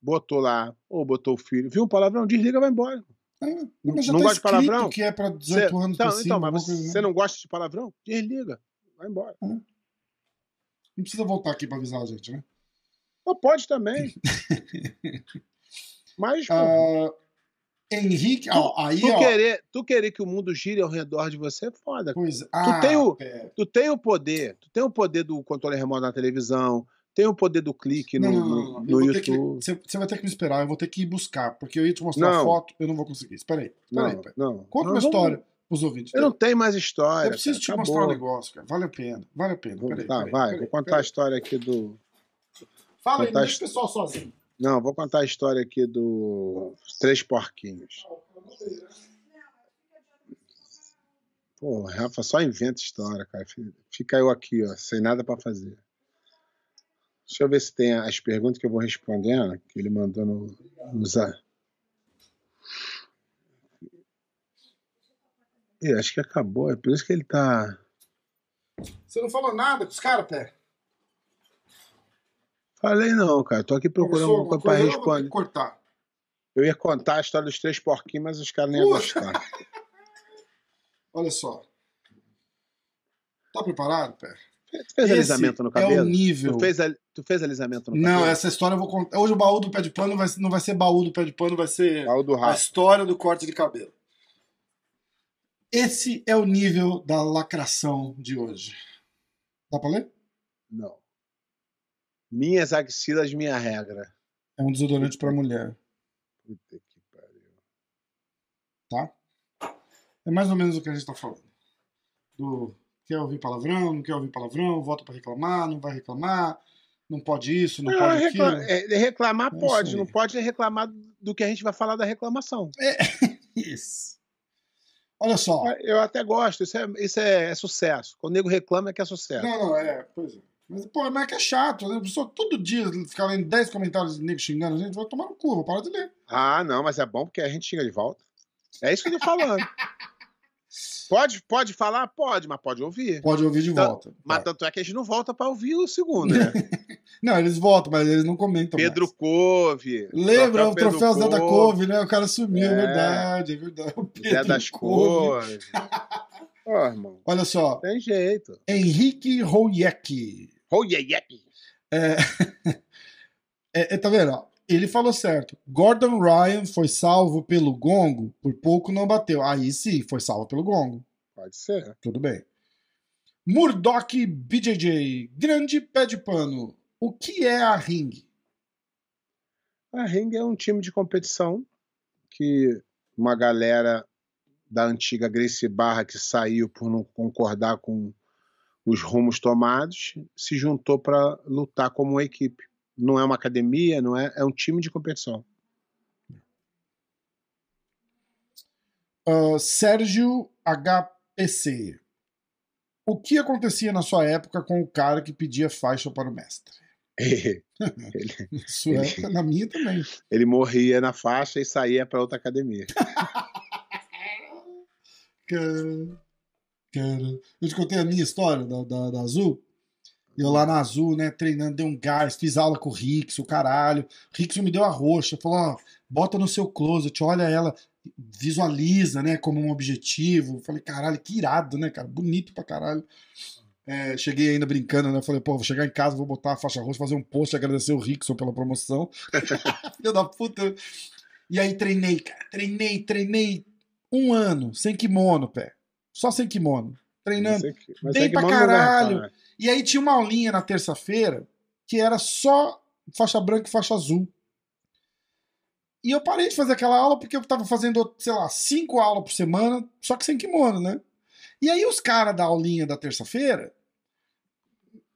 botou lá, ou botou o filho, viu um palavrão, desliga, vai embora. É, mas já Não tá gosta de palavrão? que é pra 18 Cê- anos então, cima. então, mas você, coisa, você não gosta de palavrão? Desliga, vai embora. Não precisa voltar aqui pra avisar a gente, né? Ou pode também. Mas, pô, Henrique. ó, aí, tu, ó. querer, tu querer que o mundo gire ao redor de você é foda. Pois, ah, tem o- pera. Tu tem o poder, tu tem o poder do controle remoto na televisão, tem o poder do clique no, Não, não, não, no- não. Eu no que- YouTube. Você vai ter que me esperar, eu vou ter que ir buscar, porque eu ia te mostrar a Não. foto, eu não vou conseguir. Espera aí, espera aí, Não, aí. não. Conta Não, uma história pros ouvintes. Eu não tenho mais história. Eu preciso cara, te mostrar um negócio, cara. Vale a pena, vale a pena. Vou- Peraí, tá, peraí, vai, peraí, vou contar a história aqui do. Fala aí, não deixa o pessoal sozinho. Não, vou contar a história aqui do Três Porquinhos. Pô, Rafa só inventa história, cara. Fica eu aqui, ó, sem nada pra fazer. Deixa eu ver se tem as perguntas que eu vou respondendo, que ele mandou no, no. Ih, acho que acabou, é por isso que ele tá. Você não falou nada com os caras, Pé? Falei não, cara. Tô aqui procurando alguma coisa pra coisa, eu responder. cortar. Eu ia contar a história dos três porquinhos, mas os caras nem iam gostar. Olha só. Tá preparado, Pé? Tu fez Esse alisamento no É cabelo? o nível. Tu, fez, tu fez alisamento no Não, cabelo? essa história eu vou contar. Hoje o baú do pé de pano vai, não vai ser baú do pé de pano, vai ser Baú do a história do corte de cabelo. Esse é o nível da lacração de hoje. Dá pra ler? Não. Minhas axilas, minha regra. É um desodorante pra mulher, Puta que pariu. tá? É mais ou menos o que a gente tá falando. Do quer ouvir palavrão, não quer ouvir palavrão, volta pra reclamar, não vai reclamar, não pode isso, não, Não, pode recla- aquilo. é, reclamar É pode, não pode é reclamar do que a gente vai falar da reclamação. Isso. Olha só. Eu até gosto, isso é, isso é, é sucesso. Quando o nego reclama é que é sucesso. Não, não, é, pois é. Mas, pô, mas é que é chato, né? A pessoa todo dia ficar lendo 10 comentários de nego xingando a gente, vai tomar no cu, vou parar de ler. Ah, não, mas é bom porque a gente chega de volta. É isso que eu tô falando. pode, pode falar? Pode, mas pode ouvir. Pode ouvir de volta. Mas Tá. tanto é que a gente não volta pra ouvir o segundo, né? Não, eles voltam, mas eles não comentam. Pedro mais. Couve. Lembra o troféu Zé da Couve, né? O cara sumiu, é É. verdade, é verdade. O Zé Pedro das Couve. Couves. Ô, irmão, Olha só, tem jeito. Henrique Royek. Oh, yeah, yeah. É, é, é, tá vendo? ó? Ele falou certo. Gordon Ryan foi salvo pelo gongo, por pouco não bateu. Aí sim, foi salvo pelo gongo. Pode ser. Tudo bem. Murdoch BJJ, grande pé de pano. O que é a ring? A Ring é um time de competição que uma galera da antiga Gracie Barra que saiu por não concordar com os rumos tomados se juntou para lutar como uma equipe. Não é uma academia, não é, é um time de competição. Ah, Sérgio HPC. O que acontecia na sua época com o cara que pedia faixa para o mestre? ele, Na minha também. ele morria na faixa e saía para outra academia. Eu te contei a minha história da, da, da Azul. Eu lá na Azul, né, treinando, dei um gás, fiz aula com o Rix, o caralho. O Rix me deu a roxa, falou: ó, bota no seu closet, olha ela, visualiza, né, como um objetivo. Falei, caralho, que irado, né, cara? Bonito pra caralho. É, cheguei ainda brincando, né? Falei, pô, vou chegar em casa, vou botar a faixa roxa, fazer um post, agradecer o Rickson pela promoção. Filho da puta. E aí treinei, cara. Treinei, treinei um ano, sem kimono, pé. Só sem kimono. Treinando. Mas é mas Bem é pra caralho. parar. E aí tinha uma aulinha na terça-feira que era só faixa branca e faixa azul. E eu parei de fazer aquela aula porque eu tava fazendo, sei lá, cinco aulas por semana, só que sem kimono, né? E aí os caras da aulinha da terça-feira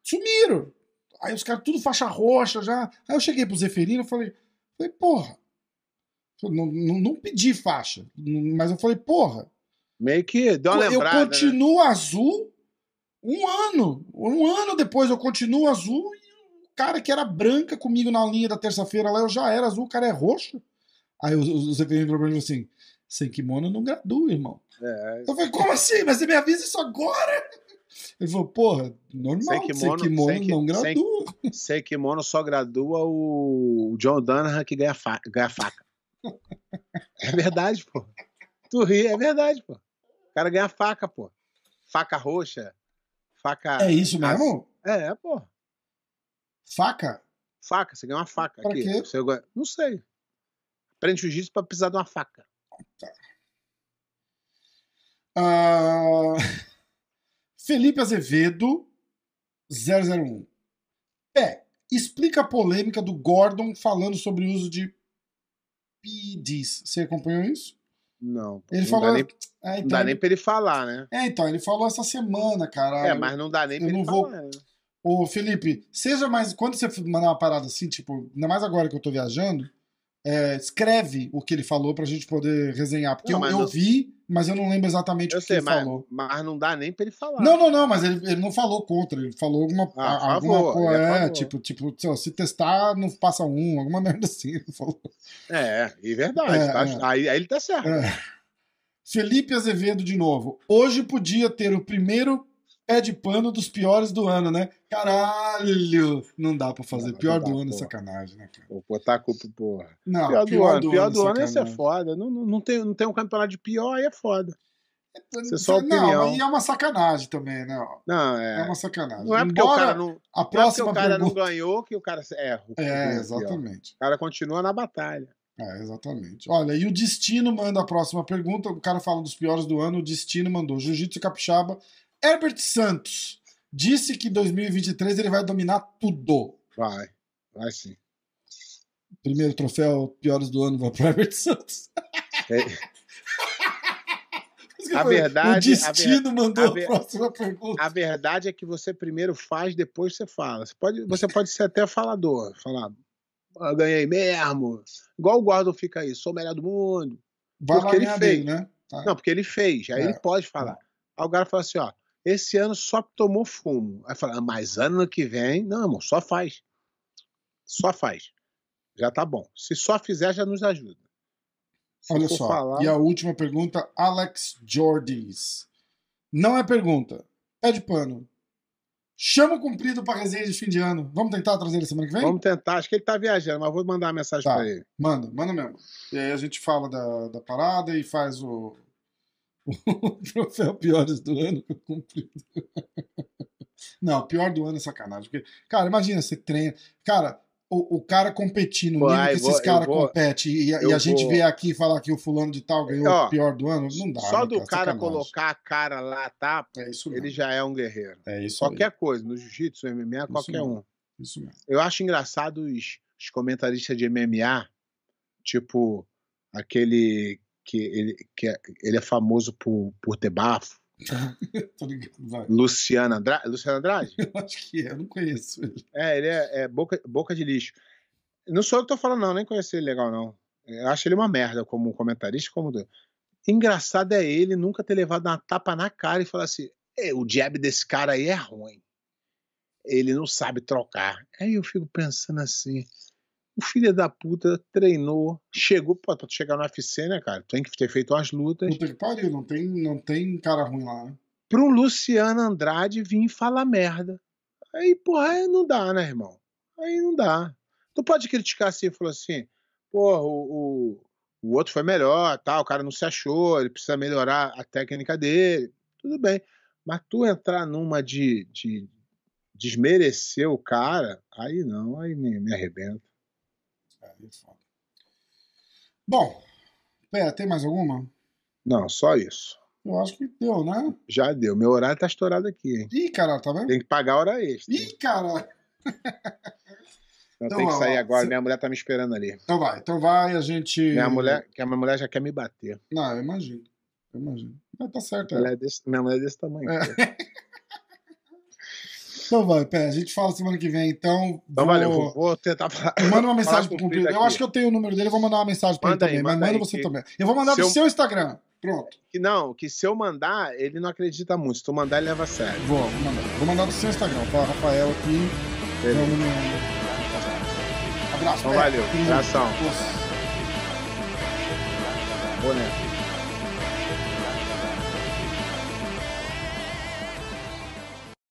sumiram. Aí os caras tudo faixa roxa já. Aí eu cheguei pro Zeferino e falei, falei, porra. Não, não, não pedi faixa, mas eu falei, porra, Meio que deu uma eu lembrada. né? continuo azul um ano. Um ano depois eu continuo azul e o cara que era branca comigo na linha da terça-feira lá, eu já era azul, o cara é roxo. Aí o, o Zé Ferreira falou pra mim assim: sem kimono eu não gradua, irmão. É, Eu falei, como assim? Mas você me avisa isso agora? Ele falou, porra, normal, Sem sem kimono- kimono, sem não sem- gradua. Sem kimono só gradua o John Danahan que ganha, fa- ganha faca. É verdade, pô. Tu ri, é verdade, pô. O cara ganha faca, pô. Faca roxa. Faca. É isso mesmo? É, pô. Faca? Faca, você ganha uma faca. Pra aqui. quê? Você Não sei. Aprende jiu-jitsu pra precisar de uma faca. Ah, Felipe Azevedo, 001. Pé, explica a polêmica do Gordon falando sobre o uso de PEDs. Você acompanhou isso? Não. Ele não falou. Dá nem, É, não então, dá ele- nem pra ele falar, né? é, então, ele falou essa semana, cara. É, mas não dá nem eu pra ele não vou- falar. né? Ô, Felipe, seja mais. Quando você mandar uma parada assim, tipo, ainda mais agora que eu tô viajando, é, escreve o que ele falou pra gente poder resenhar. Porque Não, eu, eu não- vi, mas eu não lembro exatamente Eu o que sei, ele mas, falou. mas não dá nem pra ele falar. Não, não, não, mas ele, ele não falou contra, ele falou alguma. Ah, alguma favor, ele é tipo, tipo, se testar, não passa um, alguma merda assim. Ele falou. É, é verdade. É, tá? é. Aí, aí ele tá certo. É. Felipe Azevedo de novo. Hoje podia ter o primeiro pé de pano dos piores do ano, né? Caralho! Não dá pra fazer. Não, Pior não dá, do ano é sacanagem, né, cara? Vou botar a culpa, porra. Não, pior, do ano, pior do ano é ser sacanagem. foda. Não, não, não, tem, não tem um campeonato de pior, aí é foda. Isso é só Não, opinião. e é uma sacanagem também, né? Não, É, é. uma sacanagem. Não é porque o Embora cara não. a Não é porque próxima o cara não pergunta... ganhou que o cara erra. o- É, o- exatamente. O cara continua na batalha. É, exatamente. Olha, e o Destino manda a próxima pergunta. O cara fala dos piores do ano. O Destino mandou Jiu-Jitsu Capixaba. Herbert Santos disse que 2023 ele vai dominar tudo. Vai. Vai sim. Primeiro troféu piores do ano vai pro Herbert Santos. É. A verdade- O Destino mandou a a, ver- próxima pergunta. A verdade é que você primeiro faz, depois você fala. Você pode, você pode ser até falador. Falar, "Ah, eu ganhei mesmo. Igual o Gordon fica aí, sou o melhor do mundo. Vai porque ele fez. dele, né? Tá. Não, porque ele fez. Aí É. ele pode falar. Aí o cara fala assim, ó, esse ano só tomou fumo. Aí fala, "Ah, mas ano que vem, não, irmão, só faz. Só faz. Já tá bom. Se só fizer, já nos ajuda. Se Olha só. falar- E a última pergunta, Alex Jordis. Não é pergunta. É de pano. Chama o cumprido pra resenha de fim de ano. Vamos tentar trazer ele semana que vem? Vamos tentar. Acho que ele tá viajando, mas vou mandar uma mensagem Tá. pra ele. Manda, manda mesmo. E aí a gente fala da, da parada e faz o, o troféu piores do ano com o cumprido. Não, pior do ano é sacanagem. Porque, cara, imagina, você treina. Cara, o, o cara competir no Pô, nível que esses eu caras competem e, a- e eu a gente vê aqui e falar que o fulano de tal ganhou Ó, o pior do ano, não dá. Só né, do cara Sacanagem. colocar a cara lá, tá? É isso mesmo. Ele já é um guerreiro. É isso Qualquer coisa, no jiu-jitsu, no MMA, qualquer mesmo. um. Isso mesmo. Eu acho engraçado os, os comentaristas de MMA, tipo aquele que ele, que é, ele é famoso por, por ter bafo, Tô ligado, vai. Luciano Andrade. Luciano Andrade? Eu acho que é, eu não conheço ele. É, ele é, é boca, boca de lixo. Não sou eu que tô falando, não, nem conheci ele legal, não. Eu acho ele uma merda como comentarista, como. do- Engraçado é ele nunca ter levado uma tapa na cara e falar assim: "É, o jab desse cara aí é ruim. Ele não sabe trocar. Aí eu fico pensando assim: o filho da puta treinou, chegou, pô, pra tu chegar no UFC, né, cara? Tem que ter feito umas lutas. Puta que pariu, não tem, não tem cara ruim lá, né? Pra um Luciano Andrade vir falar merda. Aí, porra, aí não dá, né, irmão? Aí não dá. Tu pode criticar assim, falou assim, porra, o, o, o outro foi melhor, tal, o cara não se achou, ele precisa melhorar a técnica dele. Tudo bem. Mas tu entrar numa de, de desmerecer o cara, aí não, aí me, me arrebenta. Aí é foda. Bom, Pé, tem mais alguma? Não, só isso. Eu acho que deu, né? Já deu. Meu horário tá estourado aqui, hein? Ih, caralho, tá vendo? Tem que pagar a hora extra. Ih, caralho. Eu Então, tenho que ó, sair agora, minha mulher tá me esperando ali. Então vai, então vai, a gente. Minha mulher, que a minha mulher já quer me bater. Não, eu imagino. Eu imagino. Mas tá certo, é. é desse, minha mulher é desse tamanho. É. Então vai, Pé, a gente fala semana que vem, então. Então, vou- valeu, vou, vou tentar falar. Manda uma mensagem pro com o Cumprido. Cumprido Eu acho que eu tenho o número dele, eu vou mandar uma mensagem pra Manda ele aí, também. Mas manda manda aí, você que- também. Eu vou mandar se do eu- seu Instagram. Pronto. Que não, que se eu mandar, ele não acredita muito. Se tu mandar, ele leva a sério. Vou, vou mandar. Vou mandar do seu Instagram. Falar Rafael aqui. Beleza. Vamos no. Abraço, Então Pé. valeu. Abração. Força. Boné.